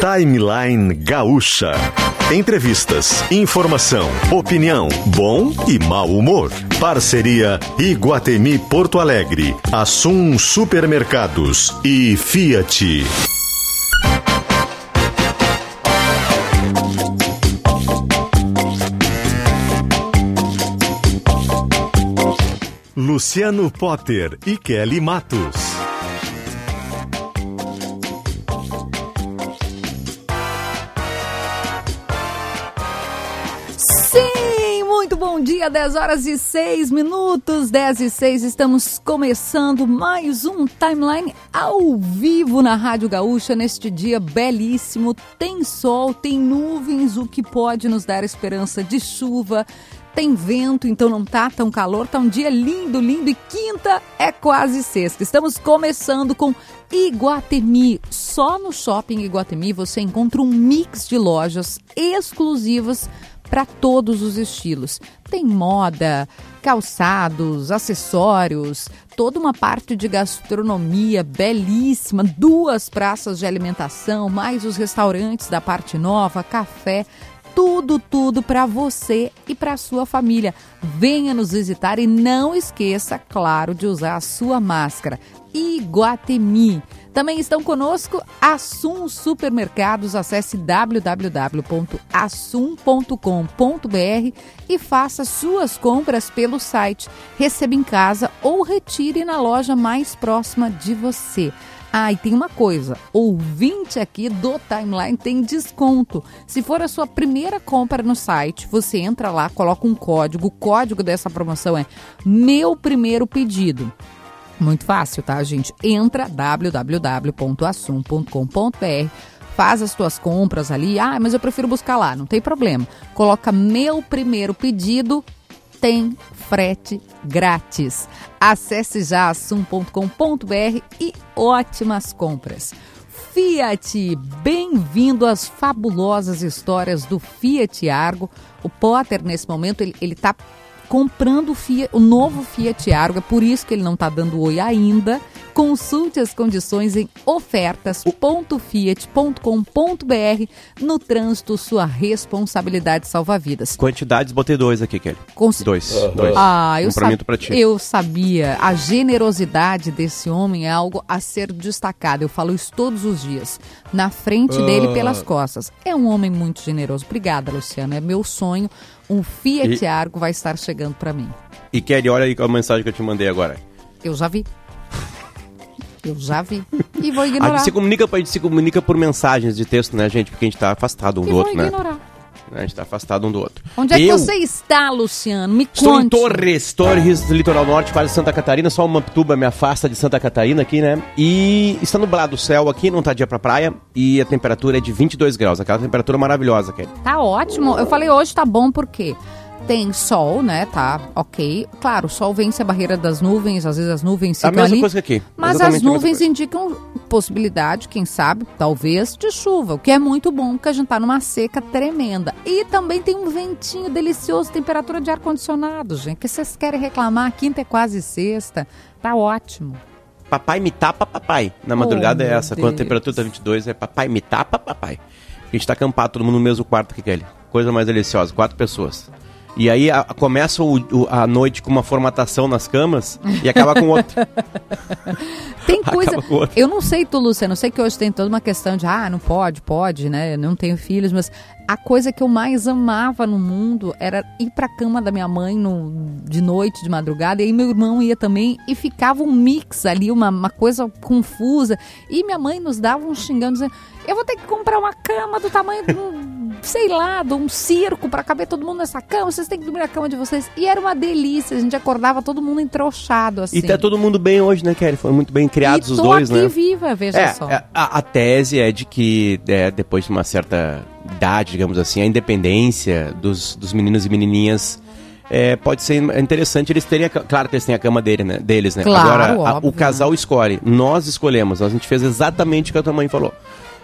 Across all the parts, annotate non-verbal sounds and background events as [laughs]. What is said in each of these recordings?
Timeline Gaúcha. Entrevistas, informação, opinião, bom e mau humor. Parceria Iguatemi Porto Alegre, Assum Supermercados e Fiat. Luciano Potter e Kelly Matos. Bom dia, 10 horas e 6 minutos, 10 e 6, estamos começando mais um timeline ao vivo na Rádio Gaúcha neste dia belíssimo. Tem sol, tem nuvens, o que pode nos dar esperança de chuva. Tem vento, então não tá tão calor, tá um dia lindo, lindo e quinta é quase sexta. Estamos começando com Iguatemi. Só no Shopping Iguatemi você encontra um mix de lojas exclusivas para todos os estilos. Tem moda, calçados, acessórios, toda uma parte de gastronomia belíssima, duas praças de alimentação, mais os restaurantes da parte nova, café, tudo, tudo para você e para sua família. Venha nos visitar e não esqueça, claro, de usar a sua máscara. Iguatemi. Também estão conosco Assum Supermercados. Acesse www.assum.com.br e faça suas compras pelo site. Receba em casa ou retire na loja mais próxima de você. Ah, e tem uma coisa: ouvinte aqui do Timeline tem desconto. Se for a sua primeira compra no site, você entra lá, coloca um código. O código dessa promoção é Meu Primeiro Pedido. Muito fácil, tá, gente? Entra www.assum.com.br faz as tuas compras ali. Ah, mas eu prefiro buscar lá, não tem problema. Coloca meu primeiro pedido, tem frete grátis. Acesse já assum.com.br e ótimas compras. Fiat, bem-vindo às fabulosas histórias do Fiat Argo. O Potter, nesse momento, ele, ele tá comprando o, Fiat, o novo Fiat Argo, é por isso que ele não está dando oi ainda. Consulte as condições em ofertas.fiat.com.br. No trânsito, sua responsabilidade salva vidas. Quantidades, botei dois aqui, Kelly. Cons... Dois. Uhum. dois. Ah, eu, sab... eu sabia. A generosidade desse homem é algo a ser destacado. Eu falo isso todos os dias. Na frente uh. dele, pelas costas. É um homem muito generoso. Obrigada, Luciano. É meu sonho um Fiat e... Argo vai estar chegando para mim. E Kelly, olha aí a mensagem que eu te mandei agora. Eu já vi. Eu já vi. E vou ignorar. [laughs] A gente se comunica, a gente se comunica por mensagens de texto, né, gente? Porque a gente tá afastado um e do outro, né? A gente tá afastado um do outro. Onde é que você está, Luciano? Me Estou conte. Estou em Torres, Torres, litoral norte, quase Santa Catarina. Só uma tuba me afasta de Santa Catarina aqui, né? E está nublado o céu aqui, não tá dia pra praia. E a temperatura é de 22 graus. Aquela temperatura maravilhosa, Kelly. Tá ótimo. Eu falei hoje tá bom porque tem sol, né? Tá, ok. Claro, o sol vence a barreira das nuvens, às vezes as nuvens ficam A mesma ali, coisa que aqui. Mas Exatamente as nuvens indicam possibilidade, quem sabe, talvez, de chuva, o que é muito bom, porque a gente tá numa seca tremenda. E também tem um ventinho delicioso, temperatura de ar-condicionado, gente. Que vocês querem reclamar? Quinta é quase sexta. Tá ótimo. Papai me tapa, papai. Na madrugada oh, é essa. Deus. Quando a temperatura tá 22, é papai me tapa, papai. A gente tá acampado, todo mundo no mesmo quarto que Kelly. Coisa mais deliciosa, quatro pessoas. E aí a, começa o, o, a noite com uma formatação nas camas e acaba com outra. [laughs] tem coisa. Eu não sei tu, Luciano, eu sei que hoje tem toda uma questão de ah, não pode, pode, né? Eu não tenho filhos, mas a coisa que eu mais amava no mundo era ir pra cama da minha mãe no, de noite, de madrugada, e aí meu irmão ia também e ficava um mix ali, uma, uma coisa confusa. E minha mãe nos dava um xingando, dizendo: eu vou ter que comprar uma cama do tamanho um, sei lá, de um circo para caber todo mundo nessa cama. Vocês têm que dormir na cama de vocês. E era uma delícia. A gente acordava todo mundo entrochado, assim. E tá todo mundo bem hoje, né, Kelly? Foram muito bem criados e os dois, né? viva, veja é, só. É, a, a, tese é de que é, depois de uma certa idade, digamos assim, a independência dos, dos meninos e menininhas é, pode ser interessante eles terem, a, claro que eles têm a cama dele, né, deles, né? Claro, Agora, a, o casal escolhe, nós escolhemos, a gente fez exatamente o que a tua mãe falou.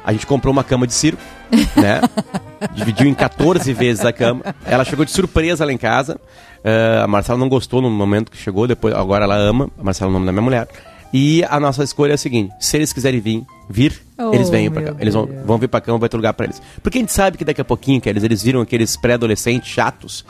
A gente comprou uma cama de circo, [laughs] né? Dividiu em 14 vezes a cama. Ela chegou de surpresa lá em casa. Uh, a Marcela não gostou no momento que chegou, depois agora ela ama. A Marcela é o nome da minha mulher. E a nossa escolha é a seguinte: se eles quiserem vir, vir, oh, eles vêm pra cá. Eles vão, vão vir pra cá, vai ter lugar pra eles. Porque a gente sabe que daqui a pouquinho, que eles, eles viram aqueles pré-adolescentes chatos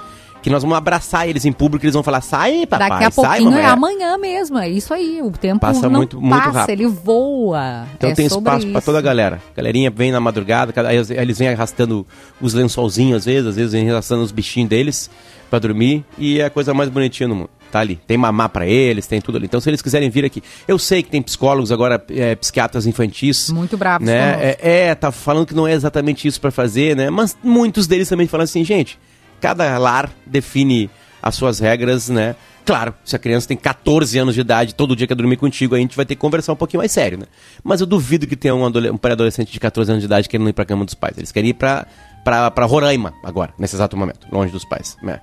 que nós vamos abraçar eles em público, eles vão falar, sai, papai, Daqui a sai, pouquinho é amanhã mesmo, é isso aí, o tempo passa não muito, muito passa, rápido. ele voa. Então é tem espaço para toda a galera. A galerinha vem na madrugada, eles vêm arrastando os lençolzinhos às vezes, às vezes vêm arrastando os bichinhos deles para dormir e é a coisa mais bonitinha no mundo. Tá ali. Tem mamar para eles, tem tudo ali. Então, se eles quiserem vir aqui, eu sei que tem psicólogos agora, é, psiquiatras infantis. Muito bravos, né? É, é, tá falando que não é exatamente isso para fazer, né? Mas muitos deles também falam assim, gente, cada lar define as suas regras, né? Claro, se a criança tem 14 anos de idade, todo dia quer dormir contigo, a gente vai ter que conversar um pouquinho mais sério, né? Mas eu duvido que tenha um, um pré-adolescente de 14 anos de idade querendo ir pra cama dos pais. Eles querem ir pra, pra, pra Roraima agora, nesse exato momento, longe dos pais, né?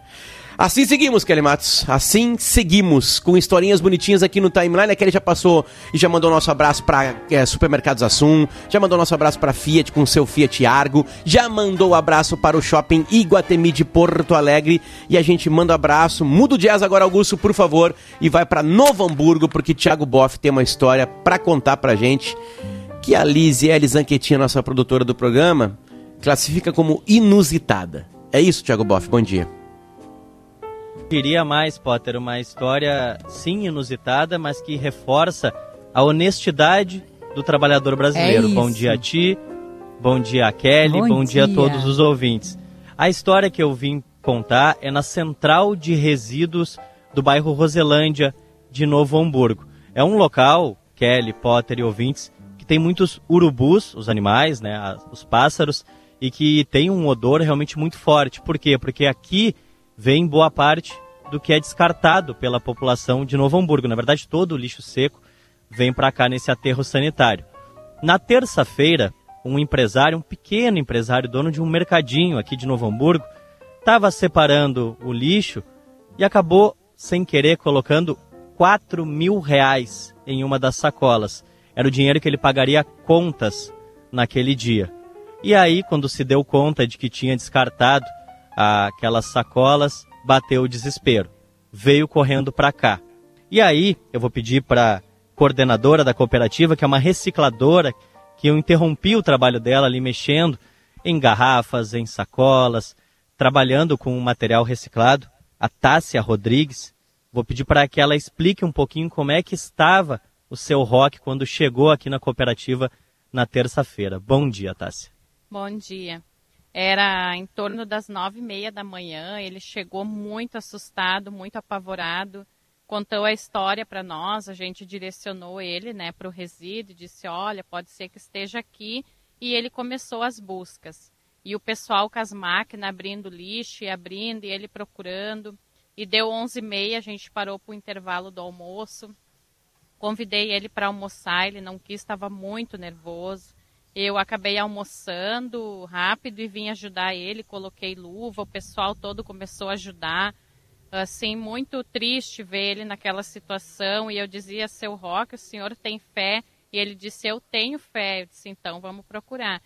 Assim seguimos, Kelly Matos. Assim seguimos, com historinhas bonitinhas aqui no timeline. A Kelly já passou e já mandou nosso abraço para é, Supermercados Assum, já mandou nosso abraço para Fiat com seu Fiat Argo, já mandou o abraço para o Shopping Iguatemi de Porto Alegre. E a gente manda abraço, muda o jazz agora, Augusto, por favor, e vai para Novo Hamburgo, porque Thiago Boff tem uma história para contar pra gente que a Liz e nossa produtora do programa, classifica como inusitada. É isso, Thiago Boff, bom dia. Diria mais, Potter, uma história sim inusitada, mas que reforça a honestidade do trabalhador brasileiro. É bom dia a ti, bom dia a Kelly, bom, bom dia. dia a todos os ouvintes. A história que eu vim contar é na central de resíduos do bairro Roselândia de Novo Hamburgo. É um local, Kelly, Potter e ouvintes, que tem muitos urubus, os animais, né, os pássaros, e que tem um odor realmente muito forte. Por quê? Porque aqui vem boa parte do que é descartado pela população de Novo Hamburgo. Na verdade, todo o lixo seco vem para cá nesse aterro sanitário. Na terça-feira, um empresário, um pequeno empresário, dono de um mercadinho aqui de Novo Hamburgo, estava separando o lixo e acabou, sem querer, colocando 4 mil reais em uma das sacolas. Era o dinheiro que ele pagaria contas naquele dia. E aí, quando se deu conta de que tinha descartado aquelas sacolas, bateu o desespero. Veio correndo para cá. E aí, eu vou pedir para coordenadora da cooperativa, que é uma recicladora, que eu interrompi o trabalho dela ali mexendo em garrafas, em sacolas, trabalhando com material reciclado, a Tássia Rodrigues. Vou pedir para que ela explique um pouquinho como é que estava o seu rock quando chegou aqui na cooperativa na terça-feira. Bom dia, Tássia. Bom dia. Era em torno das nove e meia da manhã. Ele chegou muito assustado, muito apavorado. Contou a história para nós. A gente direcionou ele, né, para o resíduo. Disse: olha, pode ser que esteja aqui. E ele começou as buscas. E o pessoal com as máquinas abrindo lixo e abrindo e ele procurando. E deu onze e meia. A gente parou para o intervalo do almoço. Convidei ele para almoçar. Ele não quis, estava muito nervoso. Eu acabei almoçando rápido e vim ajudar ele, coloquei luva, o pessoal todo começou a ajudar. Assim, muito triste ver ele naquela situação. E eu dizia, seu Roque, o senhor tem fé? E ele disse, eu tenho fé. Eu disse, então vamos procurar.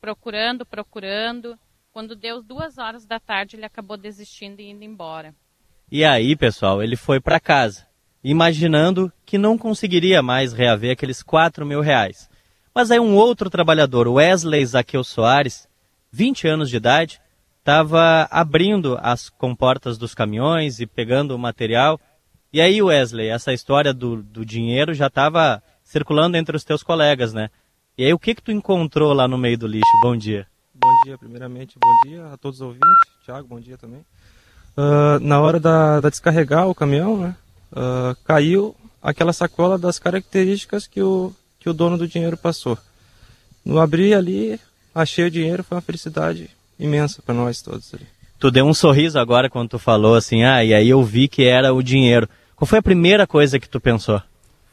Procurando, procurando. Quando deu duas horas da tarde, ele acabou desistindo e indo embora. E aí, pessoal, ele foi para casa, imaginando que não conseguiria mais reaver aqueles quatro mil reais. Mas aí um outro trabalhador, Wesley Zaqueu Soares, 20 anos de idade, estava abrindo as comportas dos caminhões e pegando o material. E aí, Wesley, essa história do, do dinheiro já estava circulando entre os teus colegas, né? E aí, o que que tu encontrou lá no meio do lixo? Bom dia. Bom dia, primeiramente, bom dia a todos os ouvintes. Tiago, bom dia também. Uh, na hora da, da, descarregar o caminhão, né, uh, caiu aquela sacola das características que o, que o dono do dinheiro passou. No abrir ali, achei o dinheiro, foi uma felicidade imensa para nós todos ali. Tu deu um sorriso agora quando tu falou assim, ah, e aí eu vi que era o dinheiro. Qual foi a primeira coisa que tu pensou?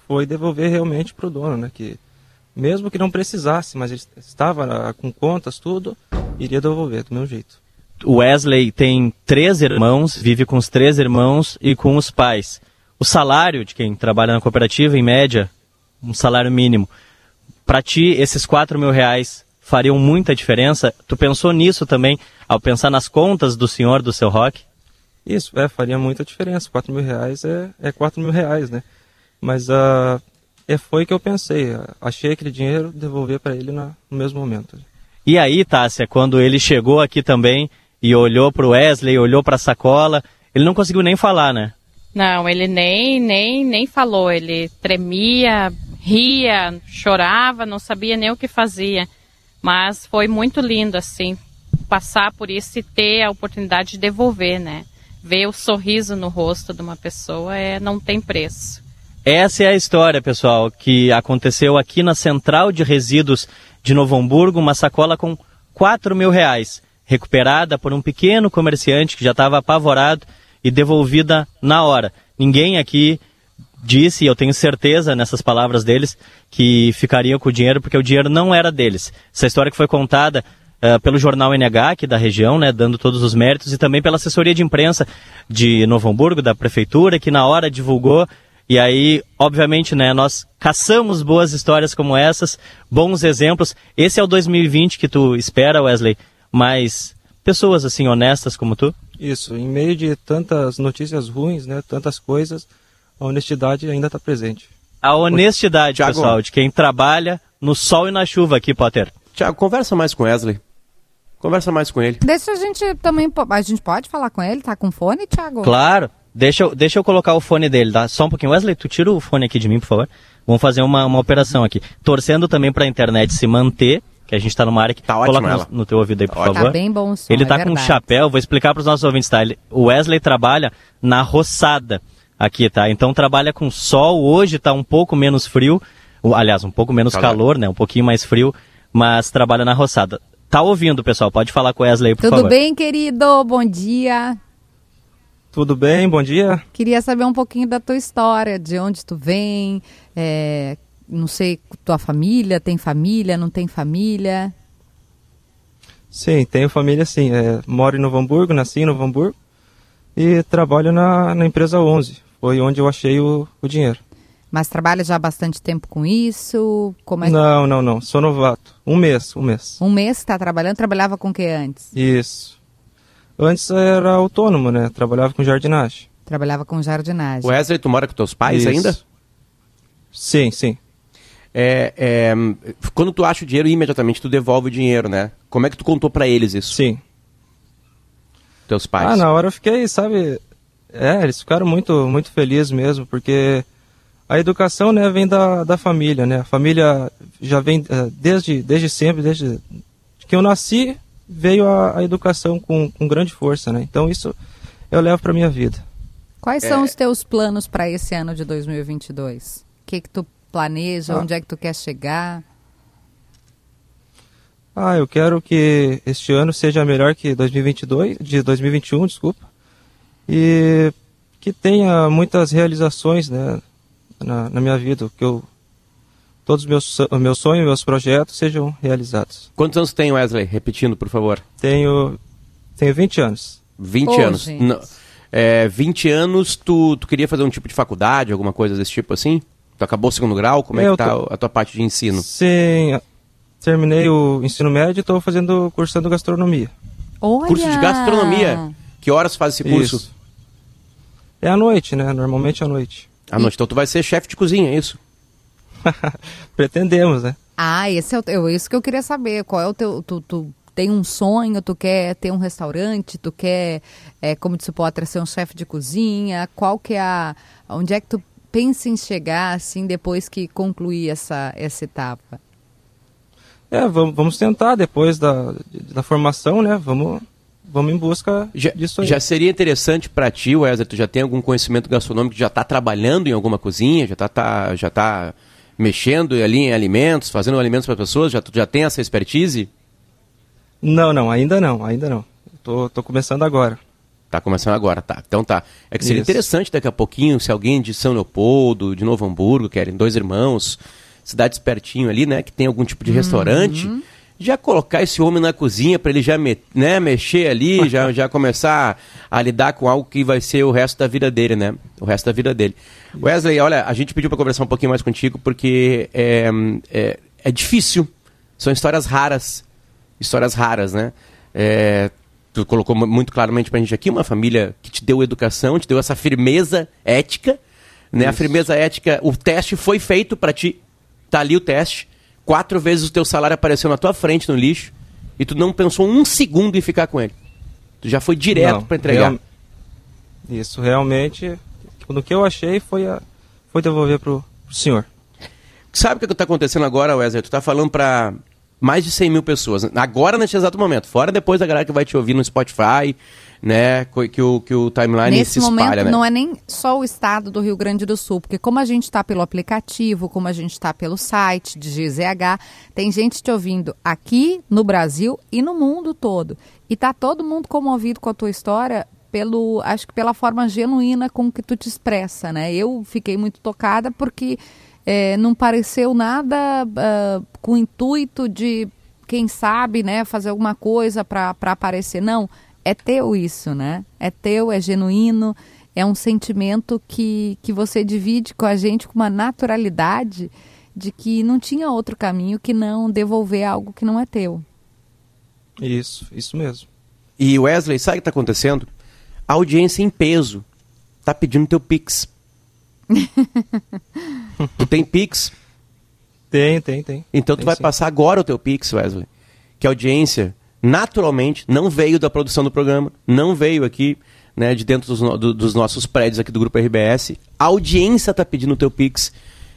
Foi devolver realmente para o dono, né? Que mesmo que não precisasse, mas ele estava com contas, tudo, iria devolver do meu jeito. O Wesley tem três irmãos, vive com os três irmãos e com os pais. O salário de quem trabalha na cooperativa, em média, um salário mínimo. Para ti, esses 4 mil reais fariam muita diferença? Tu pensou nisso também ao pensar nas contas do senhor, do seu rock? Isso, é, faria muita diferença. 4 mil reais é, é 4 mil reais, né? Mas uh, E foi que eu pensei. Achei aquele dinheiro, devolver para ele no mesmo momento. E aí, Tássia, quando ele chegou aqui também e olhou para o Wesley, olhou para a sacola, ele não conseguiu nem falar, né? Não, ele nem, nem, nem falou. Ele tremia, ria, chorava, não sabia nem o que fazia. Mas foi muito lindo, assim, passar por isso e ter a oportunidade de devolver, né? Ver o sorriso no rosto de uma pessoa é, não tem preço. Essa é a história, pessoal, que aconteceu aqui na Central de Resíduos de Novo Hamburgo, uma sacola com 4 mil reais, recuperada por um pequeno comerciante que já estava apavorado e devolvida na hora. Ninguém aqui disse, e eu tenho certeza nessas palavras deles, que ficariam com o dinheiro porque o dinheiro não era deles. Essa história que foi contada uh, pelo jornal NH aqui da região, né, dando todos os méritos, e também pela assessoria de imprensa de Novo Hamburgo, da prefeitura, que na hora divulgou e aí, obviamente, né, nós caçamos boas histórias como essas, bons exemplos. Esse é o 2020 que tu espera, Wesley, mas pessoas assim honestas como tu? Isso, em meio de tantas notícias ruins, né, tantas coisas, a honestidade ainda está presente. A honestidade, pessoal, de quem trabalha no sol e na chuva aqui, Potter. Tiago, conversa mais com Wesley. Conversa mais com ele. Deixa a gente também. A gente pode falar com ele? Tá com fone, Thiago? Claro. Deixa eu, deixa eu colocar o fone dele, tá? Só um pouquinho. Wesley, tu tira o fone aqui de mim, por favor. Vamos fazer uma, uma operação aqui. Torcendo também para a internet se manter, que a gente está numa área que tá coloca no, no, teu ouvido aí, por tá favor. Tá bem bom o som, Ele tá é com um chapéu, vou explicar para os nossos ouvintes, tá? Ele, o Wesley trabalha na roçada aqui, tá? Então trabalha com sol, hoje tá um pouco menos frio, aliás, um pouco menos calor, calor né? Um pouquinho mais frio, mas trabalha na roçada. Tá ouvindo, pessoal? Pode falar com o Wesley, por Tudo favor. Tudo bem, querido? Bom dia. Tudo bem? Bom dia. Queria saber um pouquinho da tua história, de onde tu vem, é, não sei, tua família, tem família, não tem família? Sim, tenho família sim. É, moro em Novo Hamburgo, nasci em Novo Hamburgo e trabalho na, na empresa 11. Foi onde eu achei o, o dinheiro. Mas trabalha já há bastante tempo com isso? Como é que... Não, não, não. Sou novato. Um mês, um mês. Um mês está trabalhando? Trabalhava com o que antes? Isso. Antes era autônomo, né? Trabalhava com jardinagem. Trabalhava com jardinagem. Wesley, tu mora com teus pais Isso. ainda? Sim, sim. É, é, quando tu acha o dinheiro, imediatamente tu devolve o dinheiro, né? Como é que tu contou para eles isso? Sim. Teus pais? Ah, na hora eu fiquei, sabe... É, eles ficaram muito, muito felizes mesmo, porque a educação, né, vem da, da família, né? A família já vem é, desde, desde sempre, desde que eu nasci, veio a, a educação com, com, grande força, né? Então isso eu levo para minha vida. Quais é... são os teus planos para esse ano de 2022? O que que tu planeja? Ah. Onde é que tu quer chegar? Ah, eu quero que este ano seja melhor que 2022, de 2021, desculpa, e que tenha muitas realizações, né, na, na minha vida, que eu todos os meus, meus sonhos, meus projetos sejam realizados. Quantos anos tem, Wesley? Repetindo, por favor. Tenho, tenho 20 anos. 20 oh, anos. Não, é, 20 anos, tu, tu queria fazer um tipo de faculdade, alguma coisa desse tipo assim? Tu acabou o segundo grau? Como é Eu que tá tô... a tua parte de ensino? Sim, terminei o ensino médio e estou fazendo, cursando gastronomia. Olha! Curso de gastronomia? Que horas faz esse curso? Isso. É à noite, né? Normalmente à noite. À noite. Então tu vai ser chefe de cozinha, é isso? [laughs] Pretendemos, né? Ah, esse é o, isso que eu queria saber. Qual é o teu. Tu, tu tem um sonho, tu quer ter um restaurante, tu quer, é, como disse o Potter, ser um chefe de cozinha? Qual que é a. Onde é que tu pensa em chegar, assim, depois que concluir essa, essa etapa? É, vamos, vamos tentar depois da, da formação, né? Vamos, vamos em busca já, disso aí. Já seria interessante para ti, Wesley, tu já tem algum conhecimento gastronômico, já está trabalhando em alguma cozinha, já está tá, já tá mexendo ali em alimentos, fazendo alimentos para pessoas? Já, já tem essa expertise? Não, não, ainda não, ainda não. Tô, tô começando agora. Tá começando agora, tá. Então tá. É que seria Isso. interessante daqui a pouquinho, se alguém de São Leopoldo, de Novo Hamburgo, querem dois irmãos, cidade pertinho ali, né, que tem algum tipo de uhum. restaurante, já colocar esse homem na cozinha para ele já me, né, mexer ali, [laughs] já, já começar a lidar com algo que vai ser o resto da vida dele, né? O resto da vida dele. Wesley, olha, a gente pediu para conversar um pouquinho mais contigo porque é, é, é difícil. São histórias raras. Histórias raras, né? É, tu colocou muito claramente para a gente aqui uma família que te deu educação, te deu essa firmeza ética, Né? A firmeza ética, o teste foi feito para ti. Tá ali o teste. Quatro vezes o teu salário apareceu na tua frente no lixo e tu não pensou um segundo em ficar com ele. Tu já foi direto para entregar. Real... Isso, realmente, no que eu achei foi, a... foi devolver pro, pro senhor. Sabe o que está acontecendo agora, Wesley? Tu está falando para mais de 100 mil pessoas. Agora, nesse exato momento. Fora depois da galera que vai te ouvir no Spotify, né? Que o, que o timeline Nesse se espalha, momento, né? não é nem só o estado do Rio Grande do Sul, porque como a gente está pelo aplicativo, como a gente está pelo site de GZH, tem gente te ouvindo aqui no Brasil e no mundo todo. E tá todo mundo comovido com a tua história pelo, acho que pela forma genuína com que tu te expressa, né? Eu fiquei muito tocada porque é, não pareceu nada uh, com o intuito de, quem sabe, né, fazer alguma coisa para aparecer. Não, é teu isso, né? É teu, é genuíno, é um sentimento que, que você divide com a gente com uma naturalidade de que não tinha outro caminho que não devolver algo que não é teu. Isso, isso mesmo. E Wesley, sabe o que está acontecendo? A audiência em peso está pedindo teu Pix. [laughs] tu tem Pix? Tem, tem, tem. Então tem, tu vai sim. passar agora o teu Pix, Wesley. Que a audiência naturalmente, não veio da produção do programa, não veio aqui né, de dentro dos, do, dos, nossos prédios aqui do Grupo RBS. A audiência está pedindo o teu Pix.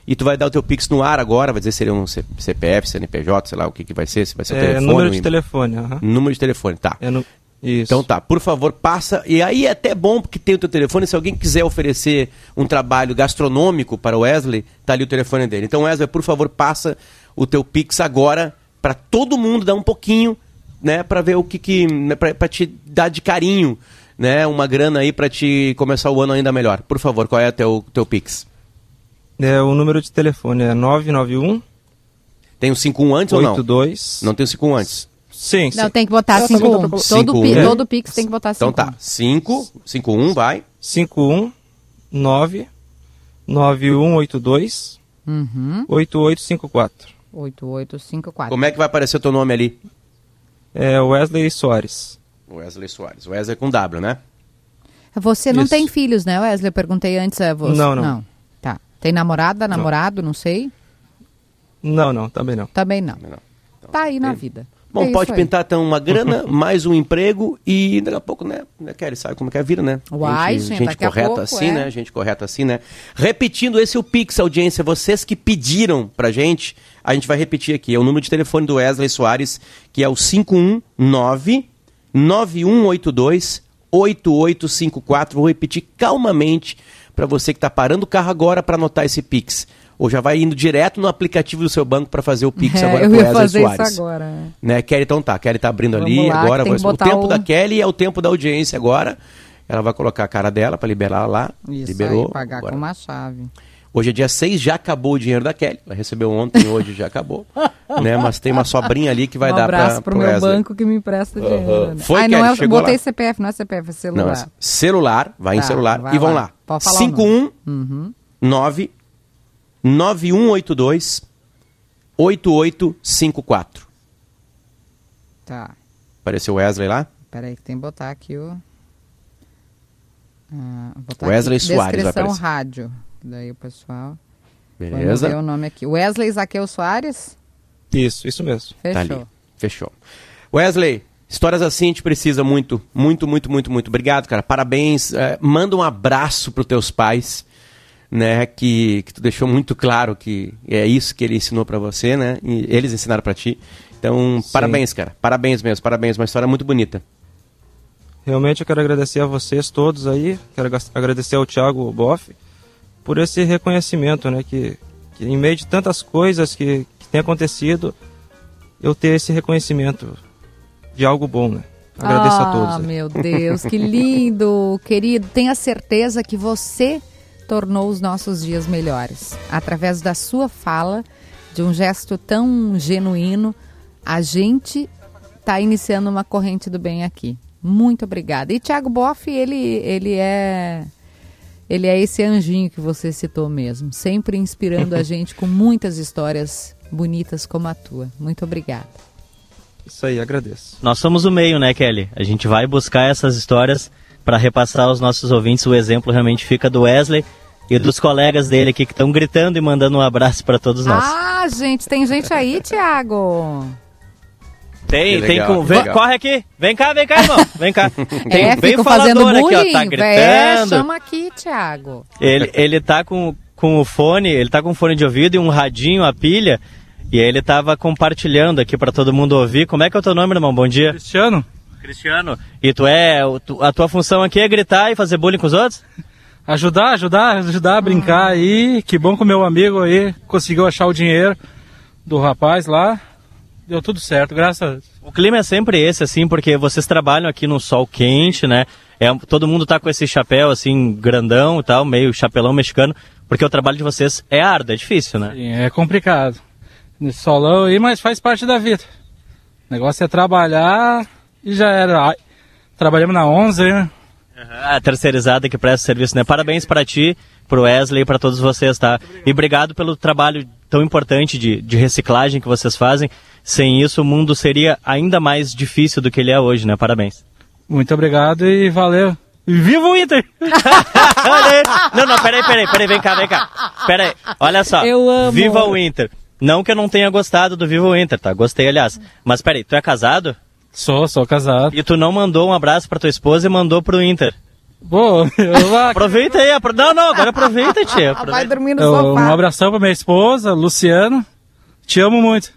E tu vai dar o teu Pix no ar agora, vai dizer se seria um CPF, CNPJ, sei lá o que, que vai ser, se vai ser é, telefone. Número de telefone, uhum. Número de telefone, tá. É no... Isso. Então tá, por favor, passa. E aí é até bom porque tem o teu telefone. Se alguém quiser oferecer um trabalho gastronômico para o Wesley, tá ali o telefone dele. Então, Wesley, por favor, passa o teu Pix agora para todo mundo dar um pouquinho né, para ver o que que né, para te dar de carinho, né, uma grana aí para te começar o ano ainda melhor. Por favor, qual é o teu teu Pix? É, o número de telefone é 991 Tem o 51 antes 82. ou não? Não tem o 51 antes. Sim, sim. Não, tem que botar 51. Todo, Cinco, pi, um. todo Pix tem que botar 51. Então tá, 5, 51 vai. 51 9 9182 Uhum. 8854. 8854. Como é que vai aparecer o teu nome ali? É Wesley Soares. Wesley Soares. Wesley com W, né? Você não Isso. tem filhos, né, Wesley? Eu perguntei antes a você. Não, não. Tá. Tem namorada, namorado, não, sei? Não, não, também não. Também não. Não. Então, Tá aí na tem- vida. Bom, É pode pintar então uma grana, [laughs] mais um emprego e daqui a pouco, né? né, Kelly, sabe como é que é a vida, né? Uai, gente, gente, a correta pouco, assim, é. né? Gente correta assim, né? Repetindo, esse é o Pix, audiência. Vocês que pediram pra gente, a gente vai repetir aqui. É o número de telefone do Wesley Soares, que é o 519 9182 8854. Vou repetir calmamente para você que está parando o carro agora para anotar esse Pix. Ou já vai indo direto no aplicativo do seu banco para fazer o Pix É, agora eu pro ia Wesley fazer Soares. isso agora. Né, Kelly, então tá. Kelly tá abrindo Vamos ali lá, agora. vai- o tempo o- da Kelly é o tempo da audiência agora. Ela vai colocar a cara dela para liberar lá. Isso Liberou. aí, pagar agora. com uma chave. Hoje é dia 6, já acabou o dinheiro da Kelly. Ela recebeu ontem, hoje já acabou. [laughs] né? Mas tem uma sobrinha ali que vai um dar abraço para pro meu banco que me empresta dinheiro. né? Foi, Ai, não Kelly, é, chegou botei lá. CPF, não é CPF, é celular. Não, é celular, vai em Tá, celular vai e vão lá. lá. Pode falar o 51 Uhum. 9 9182 8854. Tá. Apareceu o Wesley lá? Peraí que tem que botar aqui o... Ah, botar Wesley aqui, Soares Descrição rádio. Daí o pessoal... Beleza? ver o nome aqui. Wesley Zaqueu Soares? Isso, isso mesmo. Tá Fechou. ali. Fechou. Wesley, histórias assim a gente precisa muito, muito, muito, muito, muito. Obrigado, cara. Parabéns. É, manda um abraço pros teus pais, né? Que, que tu deixou muito claro que é isso que ele ensinou pra você, né? E eles ensinaram pra ti. Então, Sim. parabéns, cara. Parabéns mesmo, parabéns. Uma história muito bonita. Realmente eu quero agradecer a vocês todos aí, quero agradecer ao Thiago Boff por esse reconhecimento, né, que, que em meio de tantas coisas que, que tem acontecido, eu ter esse reconhecimento de algo bom, né. Agradeço ah, a todos. aí. meu [laughs] Deus, que lindo, querido. Tenha certeza que você tornou os nossos dias melhores. Através da sua fala, de um gesto tão genuíno, a gente está iniciando uma corrente do bem aqui. Muito obrigada. E Thiago Boff, ele, ele é ele é esse anjinho que você citou mesmo, sempre inspirando a [laughs] gente com muitas histórias bonitas como a tua. Muito obrigada. Isso aí, agradeço. Nós somos o meio, né, Kelly? A gente vai buscar essas histórias para repassar aos nossos ouvintes. O exemplo realmente fica do Wesley, e dos colegas dele aqui que estão gritando e mandando um abraço para todos nós. Ah, gente, tem gente aí, Tiago. Tem, tem com. Vem, corre aqui. Vem cá, vem cá, irmão. Vem cá. [laughs] Tem é, bem falador aqui, ó. Tá gritando. É, chama aqui, Tiago. Ele, ele tá com, com o fone, ele tá com o fone de ouvido e um radinho, a pilha. E ele tava compartilhando aqui para todo mundo ouvir. Como é que é o teu nome, irmão? Bom dia. Cristiano. Cristiano. E tu é. A tua função aqui é gritar e fazer bullying com os outros? [laughs] Ajudar, ajudar, ajudar a brincar aí. Que bom que o meu amigo aí conseguiu achar o dinheiro do rapaz lá. Deu tudo certo, graças a Deus. O clima é sempre esse, assim, porque vocês trabalham aqui no sol quente, né? É, todo mundo tá com esse chapéu, assim, grandão e tal, meio chapelão mexicano, porque o trabalho de vocês é árduo, é difícil, né? Sim, é complicado. Nesse solão aí, mas faz parte da vida. O negócio é trabalhar e já era. Trabalhamos na 11, né? a terceirizada que presta serviço, né? Parabéns para ti, pro Wesley e para todos vocês, tá? E obrigado pelo trabalho tão importante de, de reciclagem que vocês fazem. Sem isso, o mundo seria ainda mais difícil do que ele é hoje, né? Parabéns. Muito obrigado e valeu. Viva o Inter! [laughs] não, não, peraí, peraí, peraí, vem cá, vem cá. Peraí, olha só. Eu amo. Viva o Inter. Não que eu não tenha gostado do Viva o Inter, tá? Gostei, aliás. Mas peraí, tu é casado? Sou, sou casado. E tu não mandou um abraço pra tua esposa e mandou pro Inter? Pô, eu... [laughs] aproveita aí. Apro... Não, não, agora aproveita, tia. Aproveita. Vai dormir no sofá. Um abração pra minha esposa, Luciano. Te amo muito.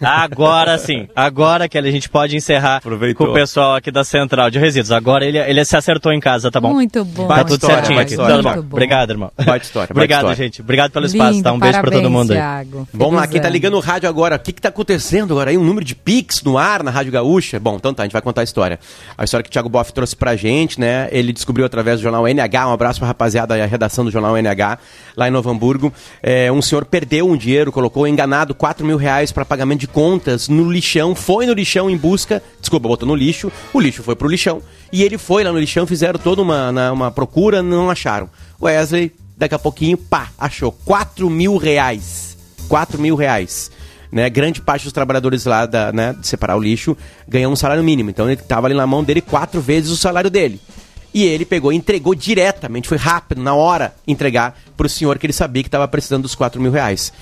Agora sim, agora que a gente pode encerrar Aproveitou. com o pessoal aqui da Central de Resíduos. Agora ele, ele se acertou em casa, tá bom? Muito bom. Tá tudo história, certinho aqui. Tudo bom. Obrigado, irmão. Bate história. [laughs] Obrigado, história. gente. Obrigado pelo espaço, Lindo, tá? Um beijo parabéns, pra todo mundo aí. Thiago. Vamos lá, quem tá ligando o rádio agora, o que que tá acontecendo agora aí? Um número de Pix no ar na Rádio Gaúcha? Bom, então tá, a gente vai contar a história. A história que o Thiago Boff trouxe pra gente, né? Ele descobriu através do jornal NH, um abraço pra rapaziada a redação do jornal NH, lá em Novo Hamburgo. É, um senhor perdeu um dinheiro, colocou enganado 4 mil reais para pagamento de contas no lixão, foi no lixão em busca, desculpa, botou no lixo, o lixo foi pro lixão, e ele foi lá no lixão, fizeram toda uma, uma procura, não acharam. Wesley, daqui a pouquinho, pá, achou 4 mil reais. 4 mil reais. Né, grande parte dos trabalhadores lá da, né, de separar o lixo ganham um salário mínimo. Então ele estava ali na mão dele quatro vezes o salário dele. E ele pegou e entregou diretamente, foi rápido, na hora, entregar para o senhor que ele sabia que estava precisando dos 4 mil reais.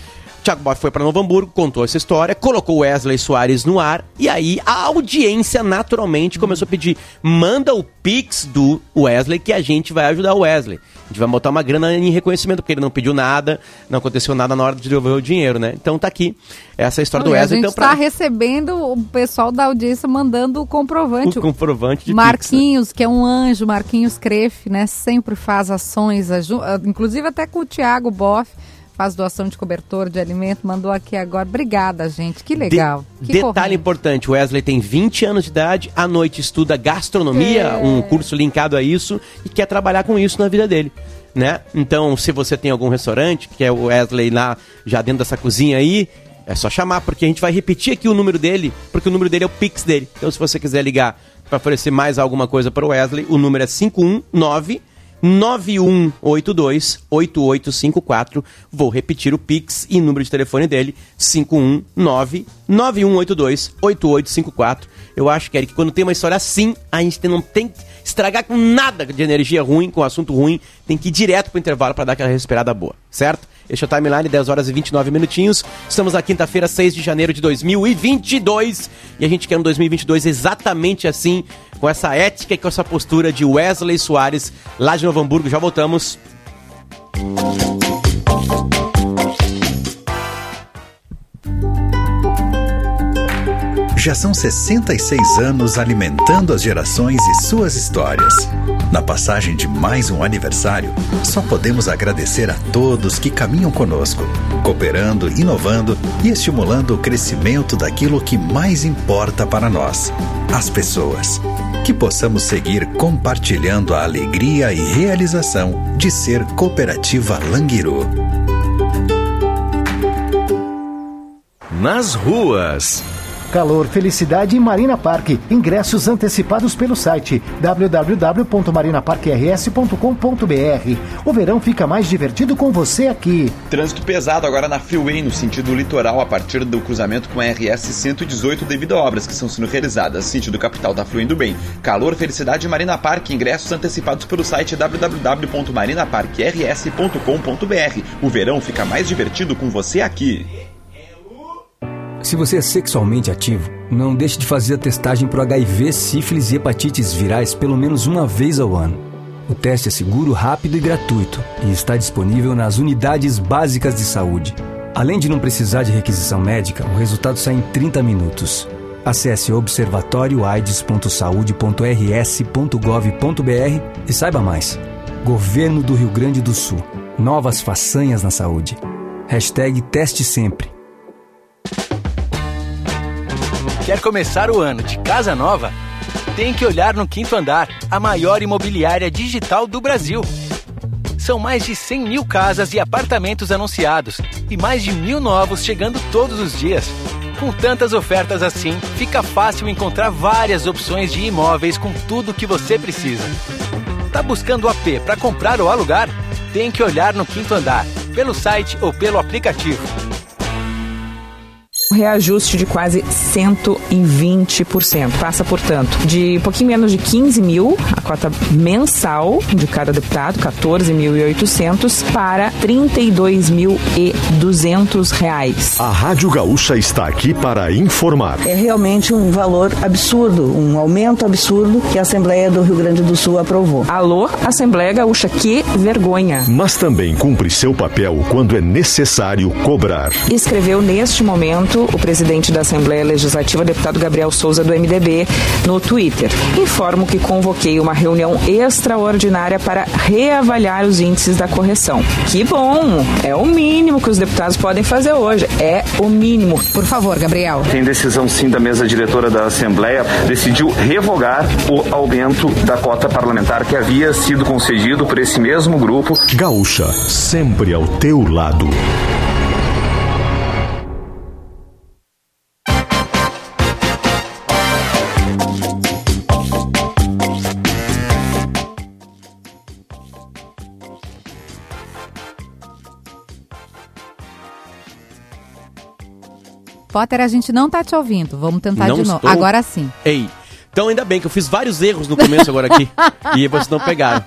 Thiago Boff foi para Novo Hamburgo, contou essa história, colocou Wesley Soares no ar e aí a audiência naturalmente começou a pedir: manda o pix do Wesley que a gente vai ajudar o Wesley. A gente vai botar uma grana em reconhecimento, porque ele não pediu nada, não aconteceu nada na hora de devolver o dinheiro, né? Então tá aqui essa história Olha, do Wesley. A gente então, está pra... recebendo o pessoal da audiência mandando o comprovante. O comprovante de Marquinhos, pix, né? que é um anjo, Marquinhos Crefe, né? Sempre faz ações, inclusive até com o Thiago Boff faz doação de cobertor de alimento, mandou aqui agora. Obrigada, gente. Que legal. De que detalhe corrente. importante: o Wesley tem 20 anos de idade, à noite estuda gastronomia, é. um curso linkado a isso, e quer trabalhar com isso na vida dele. Né? Então, se você tem algum restaurante, que é o Wesley lá já dentro dessa cozinha aí, é só chamar, porque a gente vai repetir aqui o número dele, porque o número dele é o Pix dele. Então, se você quiser ligar para oferecer mais alguma coisa para o Wesley, o número é 519 9182 8854. Vou repetir o Pix e número de telefone dele: 519 9182 8854. Eu acho, Eric, que quando tem uma história assim, a gente não tem que estragar com nada de energia ruim, com assunto ruim, tem que ir direto pro intervalo para dar aquela respirada boa, certo? Este é o Timeline, 10 horas e 29 minutinhos. Estamos na quinta-feira, 6 de janeiro de 2022. E a gente quer um 2022 exatamente assim, com essa ética e com essa postura de Wesley Soares, lá de Novo Hamburgo. Já voltamos. Já são 66 anos alimentando as gerações e suas histórias. Na passagem de mais um aniversário, só podemos agradecer a todos que caminham conosco, cooperando, inovando e estimulando o crescimento daquilo que mais importa para nós, as pessoas. Que possamos seguir compartilhando a alegria e realização de ser Cooperativa Languiru. Nas ruas Calor, felicidade e Marina Parque. Ingressos antecipados pelo site www.marinaparkrs.com.br. O verão fica mais divertido com você aqui. Trânsito pesado agora na Freeway, no sentido litoral, a partir do cruzamento com a RS 118 devido a obras que estão sendo realizadas. Sentido capital tá fluindo bem. Calor, felicidade e Marina Parque. Ingressos antecipados pelo site www.marinaparkrs.com.br. O verão fica mais divertido com você aqui. Se você é sexualmente ativo, não deixe de fazer a testagem para HIV, sífilis e hepatites virais pelo menos uma vez ao ano. O teste é seguro, rápido e gratuito e está disponível nas unidades básicas de saúde. Além de não precisar de requisição médica, o resultado sai em 30 minutos. Acesse observatórioaids.saude.rs.gov.br e saiba mais. Governo do Rio Grande do Sul. Novas façanhas na saúde. Hashtag Teste Sempre. Quer começar o ano de casa nova? Tem que olhar no Quinto Andar, a maior imobiliária digital do Brasil. São mais de 100 mil casas e apartamentos anunciados e mais de mil novos chegando todos os dias. Com tantas ofertas assim, fica fácil encontrar várias opções de imóveis com tudo o que você precisa. Tá buscando AP para comprar ou alugar? Tem que olhar no Quinto Andar, pelo site ou pelo aplicativo reajuste de quase 120%. Passa, portanto, de um pouquinho menos de 15 mil, a cota mensal de cada deputado, 14.800, para 32.200 reais. A Rádio Gaúcha está aqui para informar. É realmente um valor absurdo, um aumento absurdo que a Assembleia do Rio Grande do Sul aprovou. Alô, Assembleia Gaúcha, que vergonha. Mas também cumpre seu papel quando é necessário cobrar. Escreveu neste momento o presidente da Assembleia Legislativa, deputado Gabriel Souza, do MDB, no Twitter. Informo que convoquei uma reunião extraordinária para reavaliar os índices da correção. Que bom! É o mínimo que os deputados podem fazer hoje. É o mínimo. Por favor, Gabriel. Tem decisão sim da mesa diretora da Assembleia, decidiu revogar o aumento da cota parlamentar que havia sido concedido por esse mesmo grupo. Gaúcha, sempre ao teu lado. Potter, a gente não tá te ouvindo. Vamos tentar não de novo. Estou... Agora sim. Ei. Então ainda bem que eu fiz vários erros no começo agora aqui [laughs] e vocês não pegaram.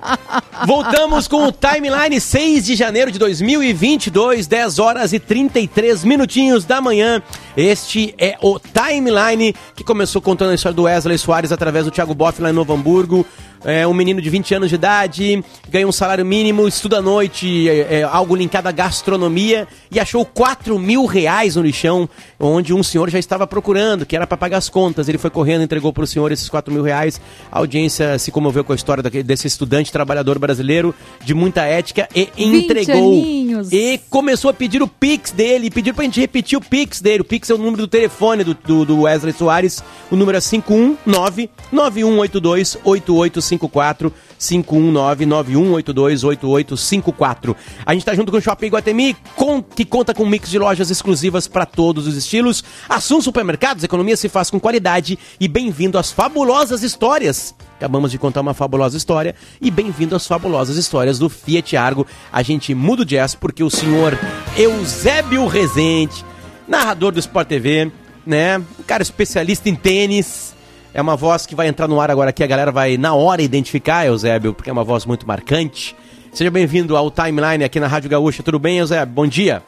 Voltamos com o timeline 6 de janeiro de 2022, 10 horas e 33 minutinhos da manhã. Este é o timeline que começou contando a história do Wesley Soares através do Thiago Boff lá em Novo Hamburgo é, um menino de 20 anos de idade, ganha um salário mínimo, estuda à noite, é, é, algo linkado à gastronomia, e achou 4 mil reais no lixão, onde um senhor já estava procurando, que era para pagar as contas. Ele foi correndo, entregou para o senhor esses 4 mil reais. A audiência se comoveu com a história desse estudante trabalhador brasileiro, de muita ética, e entregou. Aninhos. E começou a pedir o Pix dele, pediu pra gente repetir o Pix dele. O Pix é o número do telefone do, do, do Wesley Soares, o número é 519 9182 8855 54 519-9182-8854. A gente está junto com o Shopping Guatemi, que conta com um mix de lojas exclusivas para todos os estilos. Assum Supermercados, economia se faz com qualidade. E bem-vindo às fabulosas histórias. Acabamos de contar uma fabulosa história. E bem-vindo às fabulosas histórias do Fiat Argo. A gente muda o jazz porque o senhor Eusébio Rezende, narrador do Sport TV, né? Um cara especialista em tênis é uma voz que vai entrar no ar agora aqui, a galera vai na hora identificar, Eusébio, porque é uma voz muito marcante. Seja bem-vindo ao Timeline aqui na Rádio Gaúcha. Tudo bem, Eusébio? Bom dia.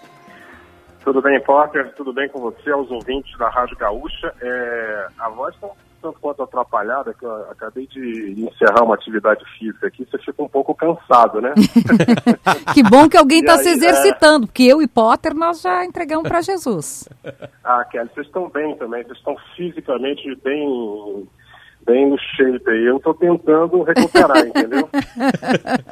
Tudo bem, Potter? Tudo bem com você, aos ouvintes da Rádio Gaúcha? É, a voz está tanto quanto atrapalhada, que eu acabei de encerrar uma atividade física aqui, você fica um pouco cansado, né? [laughs] que bom que alguém está se é. exercitando, é... porque eu e Potter nós já entregamos para Jesus. [laughs] Ah, Kelly, vocês estão bem também, vocês estão fisicamente bem bem no shape aí. Eu estou tentando recuperar, [laughs] entendeu?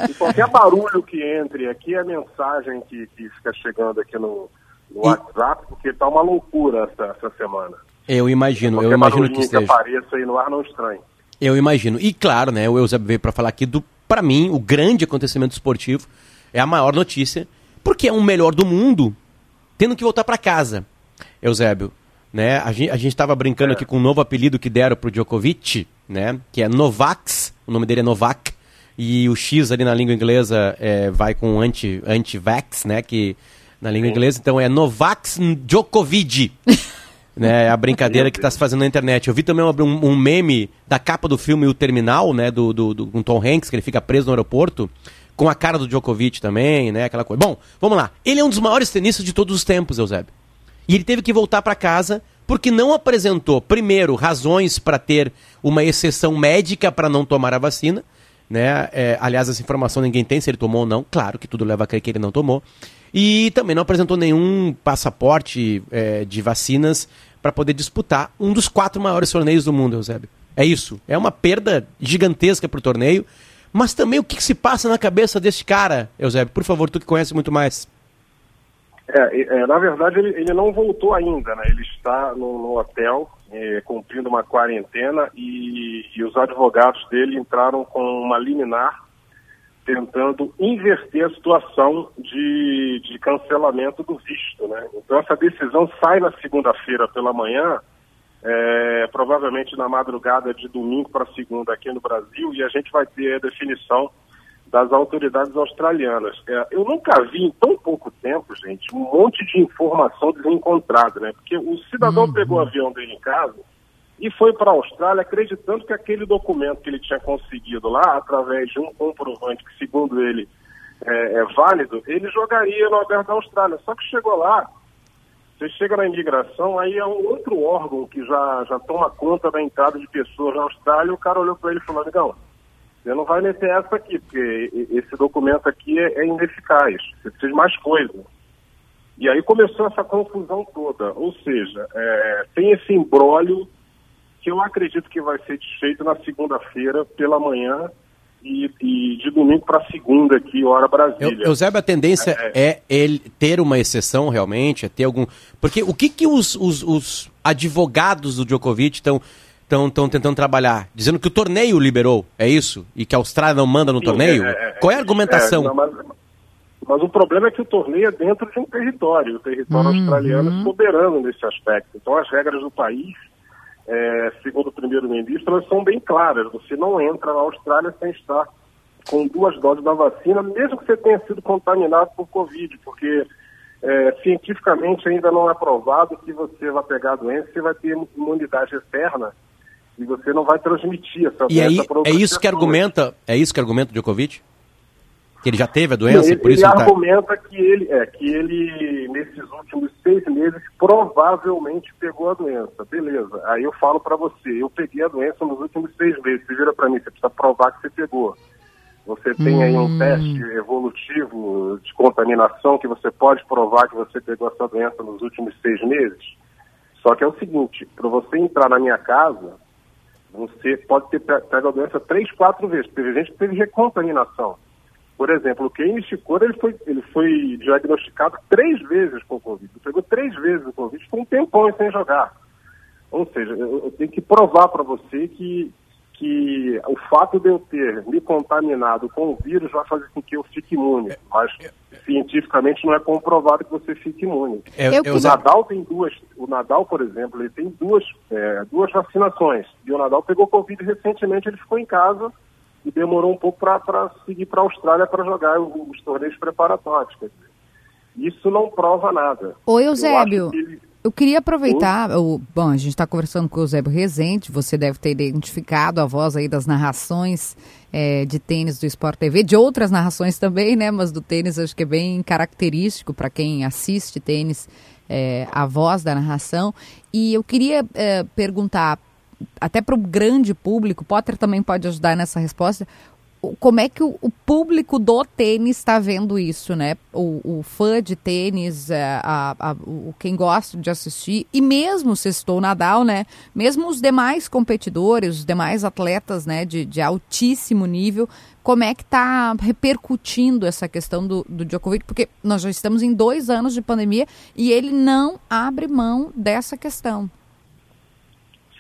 E qualquer barulho que entre aqui é mensagem que, que fica chegando aqui no, no. WhatsApp, porque tá uma loucura essa, essa semana. Eu imagino, eu imagino que esteja. que apareça aí no ar não estranho. Eu imagino. E claro, né, o Eusébio veio para falar aqui do, para mim, o grande acontecimento esportivo, é a maior notícia, porque é o melhor do mundo tendo que voltar para casa. Eusébio, né? A gente, a gente tava brincando é. aqui com um novo apelido que deram pro Djokovic, né? Que é Novax, o nome dele é Novak, e o X ali na língua inglesa é, vai com anti, anti-vax, né? Que na língua Sim. inglesa, então é Novax Djokovic. [laughs] né, é a [laughs] brincadeira que está se fazendo na internet. Eu vi também um, um, meme da capa do filme O Terminal, né, do, do, do, com Tom Hanks, que ele fica preso no aeroporto, com a cara do Djokovic também, né, aquela coisa. Bom, vamos lá. Ele é um dos maiores tenistas de todos os tempos, Eusébio. E ele teve que voltar para casa porque não apresentou, primeiro, razões para ter uma exceção médica para não tomar a vacina. Né? É, aliás, essa informação ninguém tem se ele tomou ou não. Claro que tudo leva a crer que ele não tomou. E também não apresentou nenhum passaporte é, de vacinas para poder disputar um dos quatro maiores torneios do mundo, Eusébio. É isso. É uma perda gigantesca para o torneio. Mas também o que, que se passa na cabeça deste cara, Eusébio? Por favor, tu que conhece muito mais. É, é, na verdade, ele, ele, não voltou ainda, né? Ele está no, no hotel, é, cumprindo uma quarentena e, e, os advogados dele entraram com uma liminar tentando inverter a situação de, de cancelamento do visto, né? Então, essa decisão sai na segunda-feira pela manhã, é, provavelmente na madrugada de domingo para segunda aqui no Brasil, e a gente vai ter a definição das autoridades australianas. É, eu nunca vi em tão pouco tempo, gente, um monte de informação desencontrada, né? Porque o cidadão uhum. pegou o avião dele em casa e foi para a Austrália acreditando que aquele documento que ele tinha conseguido lá, através de um comprovante que, segundo ele, é, é válido, ele jogaria no aberto da Austrália. Só que chegou lá, você chega na imigração, aí é um outro órgão que já, já toma conta da entrada de pessoas na Austrália, o cara olhou para ele e falou, não, você não vai meter essa aqui, porque esse documento aqui é, é ineficaz, você precisa de mais coisa. E aí começou essa confusão toda, ou seja, é, tem esse embrólio que eu acredito que vai ser desfeito na segunda-feira pela manhã e, e de domingo para segunda aqui, hora Brasília. Eusébio, a tendência é, é, é ele ter uma exceção realmente, é ter algum... Porque o que, que os, os, os advogados do Djokovic estão estão tentando trabalhar? Dizendo que o torneio liberou, é isso? E que a Austrália não manda no Sim, torneio? É, é, Qual é a argumentação? Não, mas, mas, o problema é que o torneio é dentro de um território, o território uhum. australiano é soberano nesse aspecto. Então as regras do país, é, segundo o primeiro-ministro, elas são bem claras. Você não entra na Austrália sem estar com duas doses da vacina, mesmo que você tenha sido contaminado por Covid, porque é, cientificamente ainda não é provado que você vai pegar a doença e vai ter imunidade externa e você não vai transmitir essa e doença para é isso que argumenta é isso que argumenta o Djokovic que ele já teve a doença ele, por isso ele, ele tá- argumenta que ele é que ele nesses últimos seis meses provavelmente pegou a doença beleza aí eu falo para você eu peguei a doença nos últimos seis meses você vira para mim você precisa provar que você pegou você tem hum. aí um hum. teste evolutivo de contaminação que você pode provar que você pegou essa doença nos últimos seis meses só que é o seguinte para você entrar na minha casa você pode ter pego a doença três, quatro vezes. Teve gente que teve recontaminação. Por exemplo, o Kenny Shikora, ele foi, ele foi diagnosticado três vezes com Covid. Ele pegou três vezes o Covid, ficou um tempão sem jogar. Ou seja, eu, eu tenho que provar para você que que o fato de eu ter me contaminado com o vírus vai fazer com que eu fique imune, mas cientificamente não é comprovado que você fique imune. Eu, eu, o Nadal tem duas, o Nadal, por exemplo, ele tem duas, é, duas vacinações. E o Nadal pegou Covid recentemente, ele ficou em casa e demorou um pouco para seguir para a Austrália para jogar os, os torneios preparatórios. Isso não prova nada. Oi, Eusébio. Eu eu queria aproveitar, o, bom, a gente está conversando com o Eusébio Rezende, você deve ter identificado a voz aí das narrações é, de tênis do Sport TV, de outras narrações também, né, mas do tênis acho que é bem característico para quem assiste tênis, é, a voz da narração. E eu queria é, perguntar, até para o grande público, Potter também pode ajudar nessa resposta, como é que o, público do tênis está vendo isso, né? O, o fã de tênis, é, a, a, o, quem gosta de assistir, e mesmo se estou Nadal, né? Mesmo os demais competidores, os demais atletas, né? De, de altíssimo nível, como é que está repercutindo essa questão do, do Djokovic? Porque nós já estamos em dois anos de pandemia e ele não abre mão dessa questão.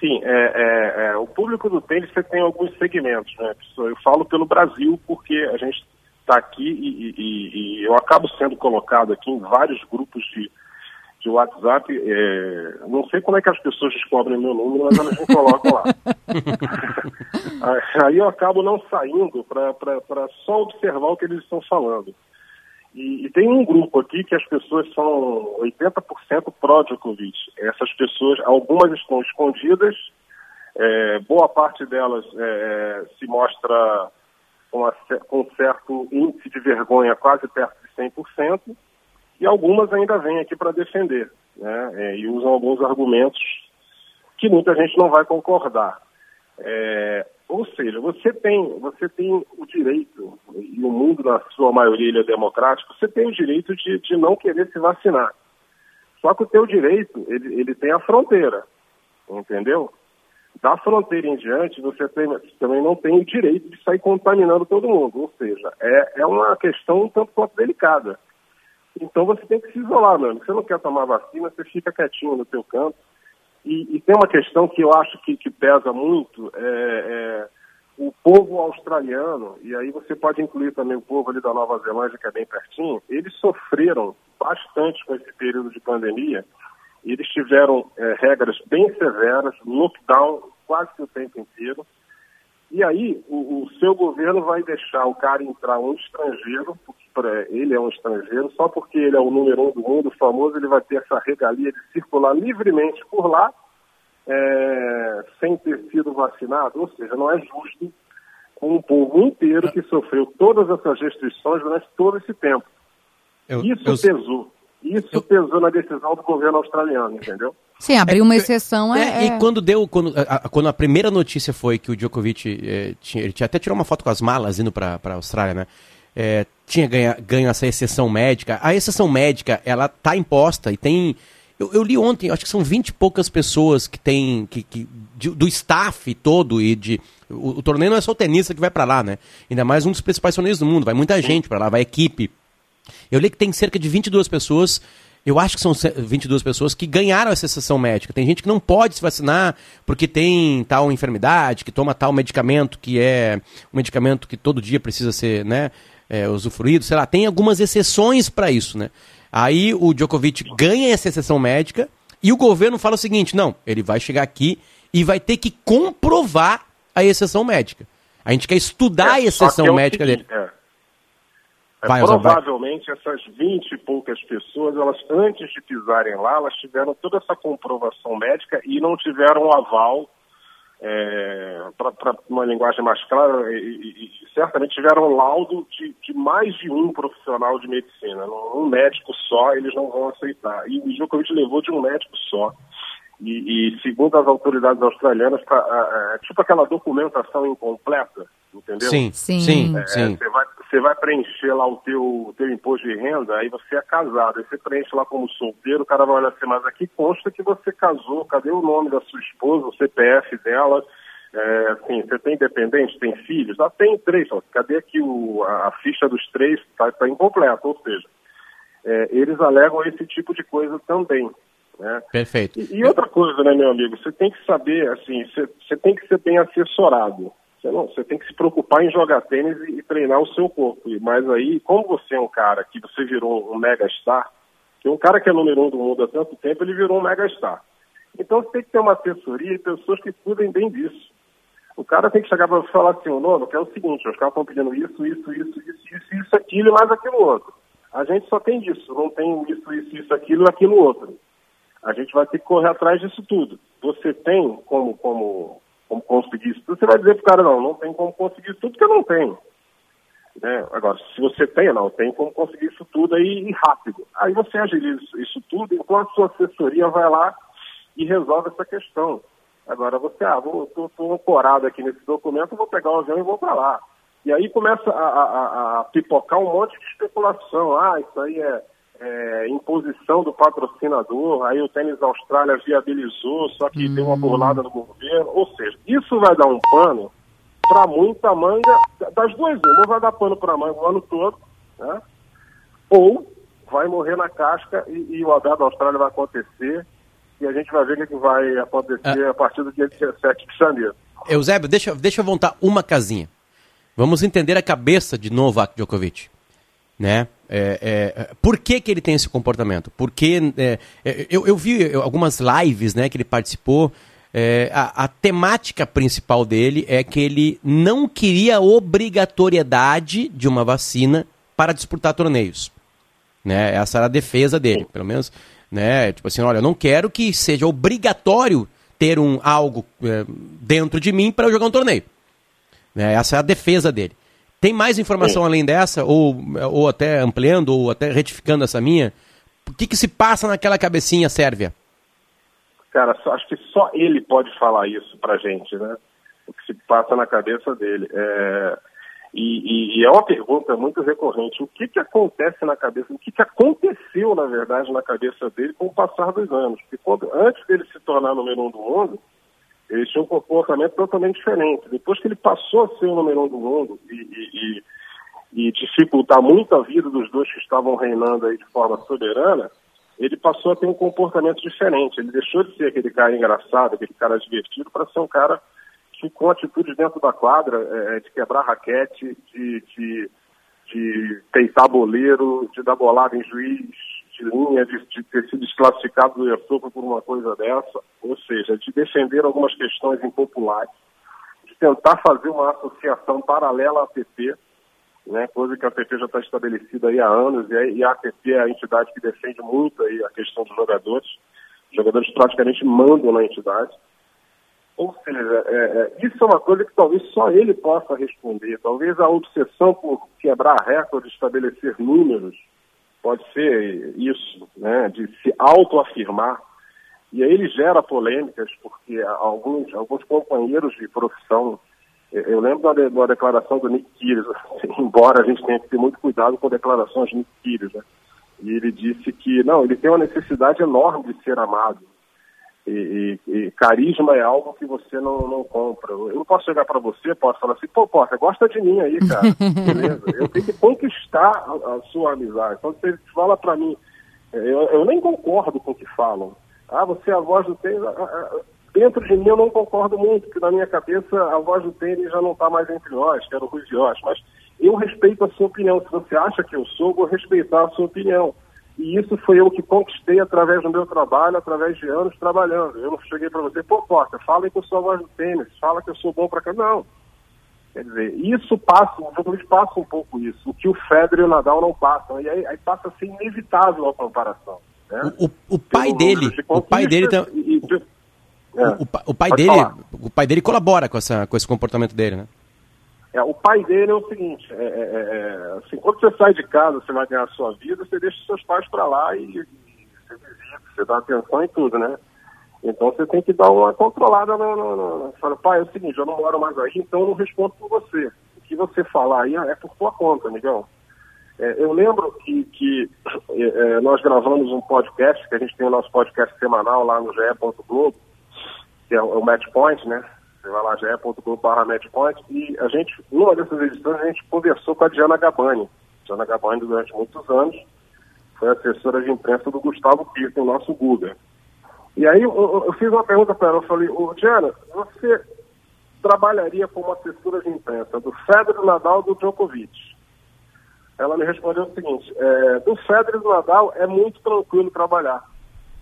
Sim, é, é, é, o público do tênis você tem alguns segmentos, né? Eu falo pelo Brasil porque a gente está aqui e, e, e, eu acabo sendo colocado aqui em vários grupos de, de WhatsApp, é, não sei como é que as pessoas descobrem meu número, mas elas me colocam lá. [laughs] Aí eu acabo não saindo para só observar o que eles estão falando. E, e, tem um grupo aqui que as pessoas são 80% pró-Djokovic. Essas pessoas, algumas estão escondidas, é, boa parte delas é, se mostra com, a, com certo índice de vergonha quase perto de 100%, e algumas ainda vêm aqui para defender, né? É, e usam alguns argumentos que muita gente não vai concordar. Ou seja, você tem, você tem o direito, e o mundo na sua maioria é democrático, você tem o direito de, de não querer se vacinar. Só que o teu direito, ele, ele tem a fronteira, entendeu? Da fronteira em diante, você, tem, você também não tem o direito de sair contaminando todo mundo. Ou seja, é, é uma questão um tanto quanto delicada. Então você tem que se isolar, mano. Você não quer tomar vacina, você fica quietinho no teu canto. E, e tem uma questão que eu acho que, que pesa muito, é, é, o povo australiano, e aí você pode incluir também o povo ali da Nova Zelândia, que é bem pertinho, eles sofreram bastante com esse período de pandemia. Eles tiveram é, regras bem severas, lockdown quase que o tempo inteiro. E aí, o, o, seu governo vai deixar o cara entrar um estrangeiro, porque ele é um estrangeiro, só porque ele é o número um do mundo, famoso, ele vai ter essa regalia de circular livremente por lá, é, sem ter sido vacinado. Ou seja, não é justo com um povo inteiro que sofreu todas essas restrições durante todo esse tempo. Eu, Isso eu... pesou. Isso eu... pesou na decisão do governo australiano, entendeu? Sim, abrir uma exceção é, é, é, E quando deu, quando a, quando a primeira notícia foi que o Djokovic é, tinha, ele tinha até tirou uma foto com as malas indo para a Austrália, né? É, tinha ganha, ganho essa exceção médica. A exceção médica, ela tá imposta e tem. Eu, eu li ontem, acho que são 20 e poucas pessoas que tem. Que, que, de, do staff todo e de. O, o, torneio não é só o tenista que vai para lá, né? Ainda mais um dos principais torneios do mundo. Vai muita gente para lá, vai equipe. Eu li que tem cerca de 22 pessoas eu acho que são 22 pessoas que ganharam essa exceção médica. Tem gente que não pode se vacinar porque tem tal enfermidade, que toma tal medicamento que é um medicamento que todo dia precisa ser né, é, usufruído, sei lá. Tem algumas exceções para isso, né? Aí o Djokovic ganha essa exceção médica e o governo fala o seguinte: não, ele vai chegar aqui e vai ter que comprovar a exceção médica. A gente quer estudar é, a exceção é médica dele. É. É, vai, provavelmente vai. essas 20 e poucas pessoas, elas antes de pisarem lá, elas tiveram toda essa comprovação médica e não tiveram aval, é, para uma linguagem mais clara, e, e, e certamente tiveram laudo de, de, mais de um profissional de medicina. Um médico só eles não vão aceitar. E o Djokovic levou de um médico só. E, e, segundo as autoridades australianas, tá, é, tipo aquela documentação incompleta, entendeu? Sim, sim, sim. É, sim. Você, vai, você vai preencher lá o teu, teu imposto de renda, aí você é casado, aí você preenche lá como solteiro, o cara vai olhar assim, mas aqui consta que você casou, cadê o nome da sua esposa, o CPF dela, é, assim, você tem dependente, tem filhos? Ah, tem três, ó, cadê aqui o, a, a ficha dos três, está tá incompleta, ou seja, é, eles alegam esse tipo de coisa também. Né? Perfeito. E, e, outra coisa, né, meu amigo, você tem que saber, assim, você, você tem que ser bem assessorado. Você, não, você tem que se preocupar em jogar tênis e, e, treinar o seu corpo. Mas aí, como você é um cara que você virou um mega star, que um cara que é número um do mundo há tanto tempo, ele virou um mega star. Então você tem que ter uma assessoria e pessoas que cuidem bem disso. O cara tem que chegar para falar assim, o nono, que é o seguinte, os caras estão pedindo isso, isso, isso, isso, isso, isso, aquilo e mais aquilo outro. A gente só tem isso, não tem isso, isso, isso, aquilo e aquilo outro a gente vai ter que correr atrás disso tudo. Você tem como, como, como conseguir isso tudo? Você vai dizer para o cara, não, não tem como conseguir isso tudo porque eu não tenho. Né? Agora, se você tem, não, tem como conseguir isso tudo aí rápido. Aí você agiliza isso tudo enquanto sua assessoria vai lá e resolve essa questão. Agora você, ah, vou, tô, tô ancorado aqui nesse documento, vou pegar o avião e vou para lá. E aí começa a, a, a, pipocar um monte de especulação. Ah, isso aí é, é, imposição do patrocinador, aí o Tênis Austrália viabilizou, só que hum. deu uma burlada no governo. Ou seja, isso vai dar um pano para muita manga, das duas uma, vai dar pano para manga o ano todo, né? ou vai morrer na casca e, e o Abel da Austrália vai acontecer e a gente vai ver o que vai acontecer ah. a partir do dia 17 de janeiro. Eusébio, deixa, deixa eu voltar uma casinha. Vamos entender a cabeça de Novak Djokovic, né? É, é, por que, que ele tem esse comportamento? Porque é, é, eu, eu vi algumas lives né, que ele participou. É, a, a, temática principal dele é que ele não queria obrigatoriedade de uma vacina para disputar torneios. Né? Essa era a defesa dele, pelo menos. Né? Tipo assim, olha, eu não quero que seja obrigatório ter um algo é, dentro de mim para eu jogar um torneio. Né? Essa é a defesa dele. Tem mais informação Sim. além dessa, ou, ou até ampliando, ou até retificando essa minha? O que, que se passa naquela cabecinha sérvia? Cara, só, acho que só ele pode falar isso pra gente, né? O que se passa na cabeça dele. É... E, e, e, é uma pergunta muito recorrente. O que, que acontece na cabeça, o que, que aconteceu, na verdade, na cabeça dele com o passar dos anos? Porque quando, antes dele se tornar número um do mundo, ele tinha um comportamento totalmente diferente. Depois que ele passou a ser o número um do mundo e, e, e, e dificultar muito a vida dos dois que estavam reinando aí de forma soberana, ele passou a ter um comportamento diferente. Ele deixou de ser aquele cara engraçado, aquele cara divertido, para ser um cara que, com atitudes dentro da quadra, é, de quebrar raquete, de, de, de peitar boleiro, de dar bolada em juiz, linha de, de ter sido desclassificado do Iassopa por uma coisa dessa, ou seja, de defender algumas questões impopulares, de tentar fazer uma associação paralela à APP, né, coisa que a APP já está estabelecida aí há anos, e, e a APP é a entidade que defende muito aí a questão dos jogadores. Os jogadores praticamente mandam na entidade. Ou seja, é, é, isso é uma coisa que talvez só ele possa responder. Talvez a obsessão por quebrar recordes, estabelecer números, pode ser isso, né, de se autoafirmar. E aí ele gera polêmicas, porque alguns, alguns companheiros de profissão, eu lembro da, da declaração do Nick Kyrgios, [laughs] embora a gente tenha que ter muito cuidado com declarações de Nick Kyrgios, né? E ele disse que, não, ele tem uma necessidade enorme de ser amado. E, e, e, carisma é algo que você não, não compra. Eu não posso chegar para você, posso falar assim, pô, você gosta de mim aí, cara. [laughs] Beleza? Eu tenho que conquistar a, a sua amizade. Então você fala para mim, eu, eu, nem concordo com o que falam. Ah, você é a voz do tênis. Ah, ah, dentro de mim eu não concordo muito, porque na minha cabeça a voz do tênis já não está mais entre nós, que era o Rui. Mas eu respeito a sua opinião. Se você acha que eu sou, vou respeitar a sua opinião. E isso foi eu que conquistei através do meu trabalho, através de anos trabalhando. Eu não cheguei para você, pô, Porta, fala que eu sou a voz do tênis, fala que eu sou bom para cá. Não. Quer dizer, isso passa, o jogadores passa um pouco isso, o que o Federer e o Nadal não passam. E aí, aí passa a ser inevitável a comparação. Né? O, o, o pai dele, de o pai dele e, e, é, o, o, pai dele, o pai dele colabora com, essa, com esse comportamento dele, né? É, o pai dele é o seguinte, é, é, é, assim, quando você sai de casa, você vai ganhar a sua vida, você deixa seus pais para lá e, e, você visita, você dá atenção em tudo, né? Então você tem que dar uma controlada no, no, no, no. Fala, pai, é o seguinte, eu não moro mais aí, então eu não respondo por você. O que você falar aí é por sua conta, amigão. É, eu lembro que, que é, é, nós gravamos um podcast, que a gente tem o nosso podcast semanal lá no ge.globo, que é o, é o Match Point, né? Você vai lá, Matchpoint, e a gente, numa dessas edições, a gente conversou com a Diana Gabani. Diana Gabani, durante muitos anos, foi assessora de imprensa do Gustavo Pirco, o nosso Guga. E aí eu, eu, fiz uma pergunta para ela, eu falei, ô Diana, você trabalharia como assessora de imprensa do Federer, Nadal e do Djokovic? Ela me respondeu o seguinte, é, do Federer Nadal é muito tranquilo trabalhar.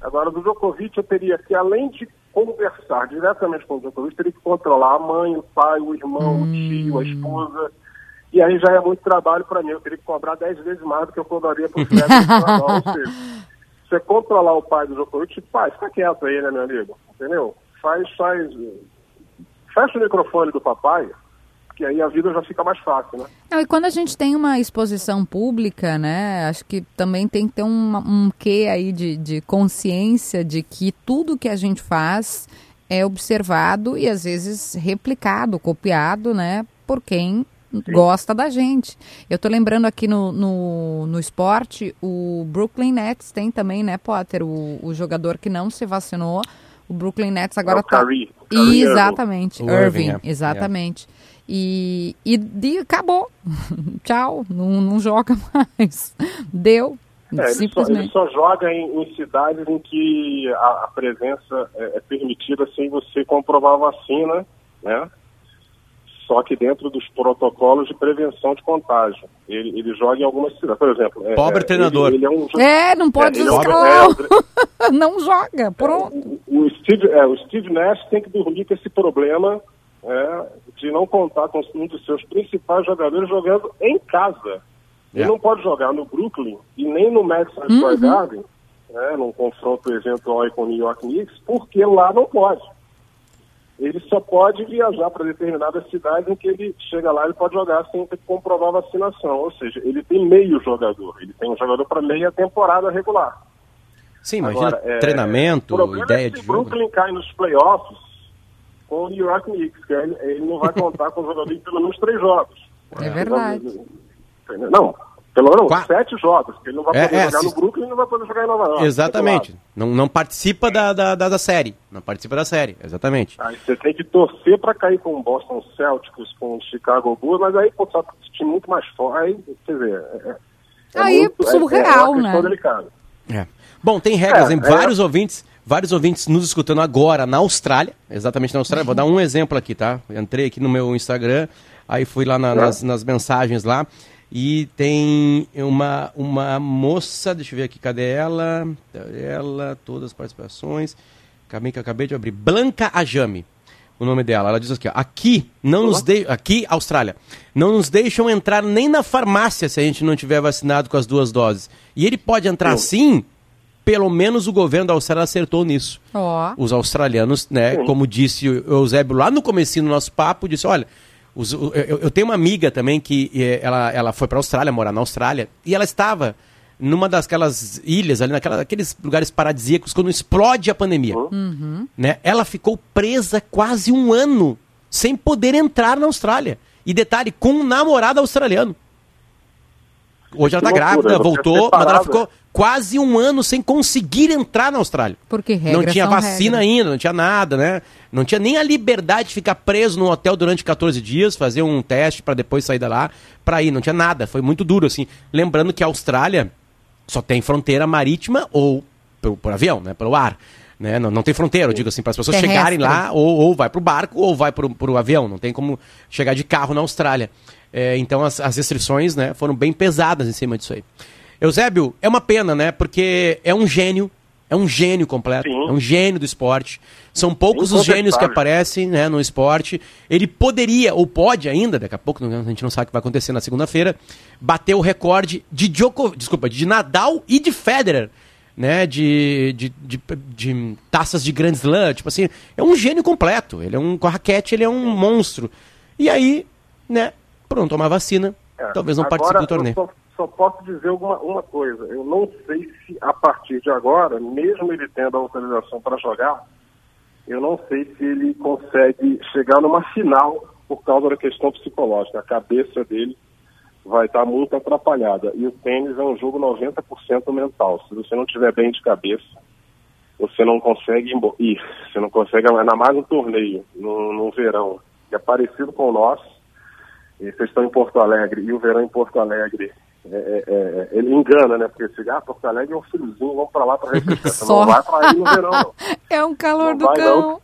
Agora, do Djokovic eu teria que, além de conversar diretamente com o Djokovic, teria que controlar a mãe, o pai, o irmão, hum. o tio, a esposa. E aí já é muito trabalho para mim. Eu teria que cobrar dez vezes mais do que eu cobraria por Federer. Ou seja, você controlar o pai do Djokovic, pai, fica quieto aí, né, meu amigo? Entendeu? Faz, faz. Fecha o microfone do papai, que aí a vida já fica mais fácil, né? Não, e quando a gente tem uma exposição pública, né, acho que também tem que ter um, um quê aí de, de consciência de que tudo que a gente faz é observado e às vezes replicado, copiado, né, por quem Sim. gosta da gente. Eu tô lembrando aqui no, no, no, esporte, o Brooklyn Nets tem também, né, Potter, o, o jogador que não se vacinou, o Brooklyn Nets agora é o tá... Curry. Exatamente, Irving, Irving é. exatamente. Yeah. E, e, e acabou. [laughs] Tchau, não, não joga [laughs] mais. Deu. É, simplesmente. Ele só, ele só joga em, em, cidades em que a, a presença é, é, permitida sem você comprovar a vacina, né? só que dentro dos protocolos de prevenção de contágio. Ele, ele joga em algumas cidades, por exemplo. é- Pobre é, treinador. Ele, ele é, um, É, não pode É, ele é escalar. é, [laughs] não joga, pronto. o Steve, é, o Steve Nash tem que dormir com esse problema é, de não contar com um dos seus principais jogadores jogando em casa. Ele É. não pode jogar no Brooklyn e nem no Madison Uhum. Square Garden, né, num confronto eventual com o New York Knicks, porque lá não pode. Ele só pode viajar para determinadas cidades em que ele chega lá ele pode jogar sem ter que comprovar a vacinação. Ou seja, ele tem meio jogador. Ele tem um jogador para meia temporada regular. Sim, imagina Agora, é, treinamento, o problema ideia é de se jogo. Brooklyn cai nos playoffs com o New York Knicks, que ele, ele não vai contar com o jogador em pelo menos três jogos. É verdade. Não, pelo menos sete jogos, porque ele não vai É, poder é, jogar se- no Brooklyn e não vai poder jogar em Nova York. Exatamente. Não, não participa da, da, da, da série. Não participa da série, exatamente. Aí você tem que torcer para cair com o Boston Celtics, com o Chicago Bulls, mas aí pô, só time muito mais forte. Aí, quer dizer, é, é- é Aí, muito- surreal, é né? delicada. É. Bom, tem regras, É, hein? é. Vários ouvintes, vários ouvintes nos escutando agora na Austrália, exatamente na Austrália. Vou dar um exemplo aqui, tá? Eu entrei aqui no meu Instagram, aí fui lá na- nas, nas mensagens lá e tem uma, uma moça, deixa eu ver aqui, cadê ela? Ela, todas as participações. Acabei que eu acabei de abrir. Blanca Ajame. O nome dela, ela diz aqui, ó, aqui não nos de... aqui Austrália, não nos deixam entrar nem na farmácia se a gente não tiver vacinado com as duas doses. E ele pode entrar sim, pelo menos o governo da Austrália acertou nisso. Ó. Os australianos, né, como disse o Eusébio lá no comecinho do nosso papo, disse, olha, os- eu, eu tenho uma amiga também que eh, ela, ela foi para a Austrália, morar na Austrália, e ela estava numa daquelas ilhas ali, naquela, naqueles lugares paradisíacos, quando explode a pandemia. Uhum. Né? Ela ficou presa quase um ano sem poder entrar na Austrália. E detalhe, com um namorado australiano. Hoje ela tá loucura, grávida, voltou, mas ela ficou quase um ano sem conseguir entrar na Austrália. Porque Não regras tinha são vacina regras. ainda, não tinha nada, né? Não tinha nem a liberdade de ficar preso num hotel durante 14 dias, fazer um teste para depois sair da lá, para ir, não tinha nada, foi muito duro assim. Lembrando que a Austrália só tem fronteira marítima ou por, por avião, né, pelo ar. Né? Não, não tem fronteira, eu digo assim, para as pessoas Terrestre. chegarem lá, ou, ou vai para o barco ou vai para o avião, não tem como chegar de carro na Austrália. É, então as, as restrições né, foram bem pesadas em cima disso aí. Eusébio, é uma pena, né? Porque é um gênio, é um gênio completo, é um gênio do esporte. São poucos os gênios que aparecem né, no esporte. Ele poderia, ou pode ainda, daqui a pouco, a gente não sabe o que vai acontecer na segunda-feira, bater o recorde de Djoko, desculpa, de Nadal e de Federer. Né, de, de, de, de taças de Grand Slam, tipo assim, é um gênio completo. Ele é um com a raquete, ele é um monstro. E aí, né, pronto, uma vacina, É, talvez não agora, participe do torneio. Só, só posso dizer uma, uma coisa. Eu não sei se a partir de agora, mesmo ele tendo a autorização para jogar, eu não sei se ele consegue chegar numa final por causa da questão psicológica. A cabeça dele vai estar muito atrapalhada. E o tênis é um jogo 90% mental. Se você não estiver bem de cabeça, você não consegue ir. Você não consegue, ainda mais um torneio, no, no verão, que é parecido com o nosso. E vocês estão em Porto Alegre, e o verão em Porto Alegre, é, é, é, ele engana, né? Porque se, ah, Porto Alegre é um friozinho, vamos pra lá pra refrescar. Não vai pra ir no verão, não. [laughs] É um calor Não do vai, cão. não.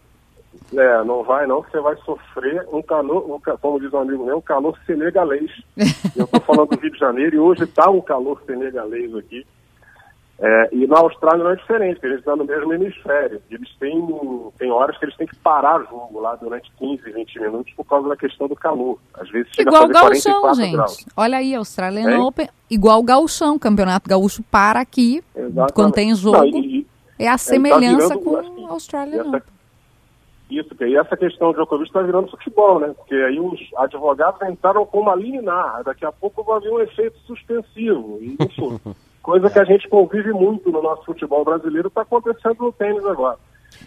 É, não vai não, que você vai sofrer um calor, um, como diz um amigo meu, um calor senegalês. [laughs] Eu estou falando do Rio de Janeiro e hoje está um calor senegalês aqui. É, e na Austrália não é diferente, porque eles estão no mesmo hemisfério. Eles têm, tem horas que eles têm que parar o jogo lá durante 15, 20 minutos por causa da questão do calor. Às vezes chega Igual a gauchão, 44 gente. graus. Olha aí, Australian Hein? Open, igual o gauchão, Campeonato Gaúcho para aqui, Exatamente. quando tem jogo, Não, e- é a tá semelhança virando, com assim, Australian essa- Open. Isso, aí essa questão de Djokovic está virando futebol, né? Porque aí os advogados entraram com uma liminar, daqui a pouco vai haver um efeito suspensivo. E, enfim, [laughs] coisa que a gente convive muito no nosso futebol brasileiro está acontecendo no tênis agora.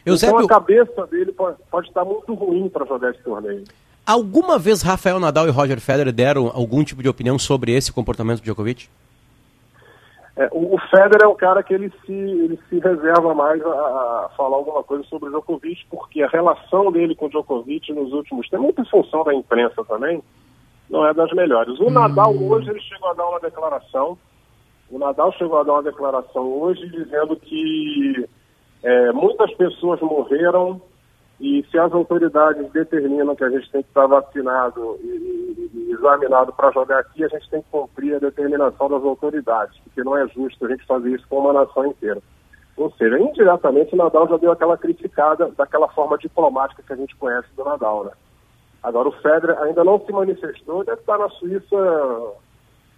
Eusébio- Então a cabeça dele pode, pode estar muito ruim para jogar esse torneio. Alguma vez Rafael Nadal e Roger Federer deram algum tipo de opinião sobre esse comportamento do Djokovic? É, o, o Federer é um cara que ele se, ele se reserva mais a, a falar alguma coisa sobre o Djokovic, porque a relação dele com o Djokovic nos últimos tempos, muito em função da imprensa também, não é das melhores. O Nadal hoje ele chegou a dar uma declaração, o Nadal chegou a dar uma declaração hoje dizendo que é, muitas pessoas morreram E se as autoridades determinam que a gente tem que estar vacinado e, e, e examinado para jogar aqui, a gente tem que cumprir a determinação das autoridades, porque não é justo a gente fazer isso com uma nação inteira. Ou seja, indiretamente o Nadal já deu aquela criticada daquela forma diplomática que a gente conhece do Nadal, né? Agora o Federer ainda não se manifestou, deve estar na Suíça,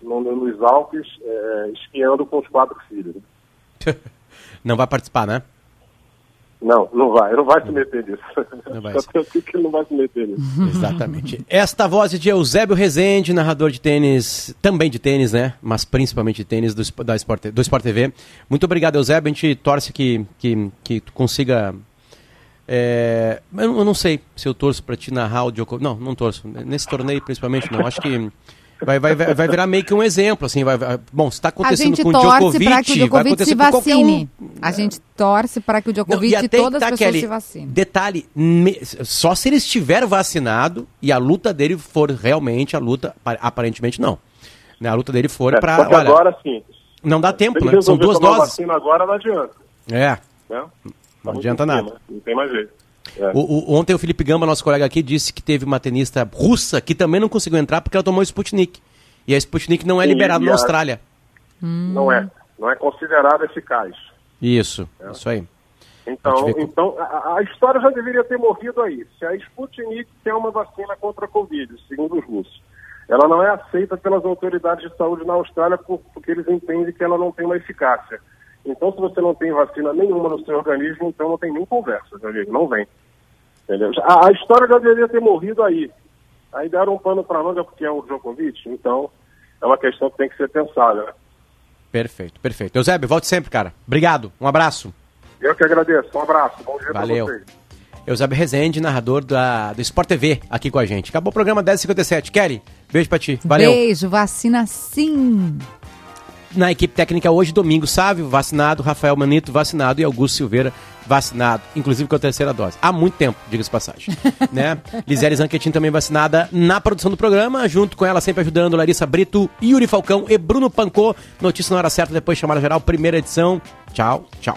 no, nos Alpes, é, esquiando com os quatro filhos. Né? [laughs] não vai participar, né? Não, não vai, não vai se meter nisso. Não vai. [laughs] que ele não vai se meter nisso. [laughs] Exatamente. Esta voz é de Eusébio Rezende, narrador de tênis, também de tênis, né? Mas principalmente de tênis do, da Sport, do Sport TV. Muito obrigado, Eusébio. A gente torce que, que, que tu consiga. É, eu não sei se eu torço para te narrar o Djokovic. Não, não torço. Nesse torneio, principalmente, não. Acho que vai, vai, vai virar meio que um exemplo, assim, vai, vai bom, se está acontecendo com o Djokovic, para que o Djokovic se vacine. Um... A gente torce para que o Djokovic Não, e, e todas tá, as pessoas Kelly, se vacinem. Detalhe, me, só se ele estiver vacinado e a luta dele for realmente a luta, aparentemente não. Né, a luta dele for é, para, agora sim. Não dá tempo, né? São duas doses. Vacina agora não adianta. É. Né? Não, adianta nada. Não tem mais jeito. É. O, o, ontem o Felipe Gamba, nosso colega aqui, disse que teve uma tenista russa que também não conseguiu entrar porque ela tomou Sputnik. E a Sputnik não é liberada na Austrália. Não é. Não é considerada eficaz. Isso, é. isso aí. Então, então a, a, história já deveria ter morrido aí. Se a Sputnik tem uma vacina contra a Covid, segundo os russos, ela não é aceita pelas autoridades de saúde na Austrália porque eles entendem que ela não tem uma eficácia. Então, se você não tem vacina nenhuma no seu organismo, então não tem nem conversa, meu amigo, não vem. Entendeu? A, a, história já deveria ter morrido aí. Aí deram um pano para manga porque é o Djokovic, então é uma questão que tem que ser pensada. Né? Perfeito, perfeito. Eusébio, volte sempre, cara. Obrigado, um abraço. Eu que agradeço, um abraço, bom dia Valeu. pra vocês. Eusébio Rezende, narrador da, do Sport TV, aqui com a gente. Acabou o programa 10h57. Kelly, beijo pra ti. Valeu. Beijo, vacina sim na equipe técnica hoje, Domingo Sávio, vacinado, Rafael Manito, vacinado e Augusto Silveira, vacinado, inclusive com a terceira dose. Há muito tempo, diga-se passagem. [laughs] né? Lisele Zanquetin também vacinada na produção do programa, junto com ela sempre ajudando Larissa Brito, Yuri Falcão e Bruno Pancô. Notícia na hora certa, depois chamada geral, primeira edição. Tchau, tchau.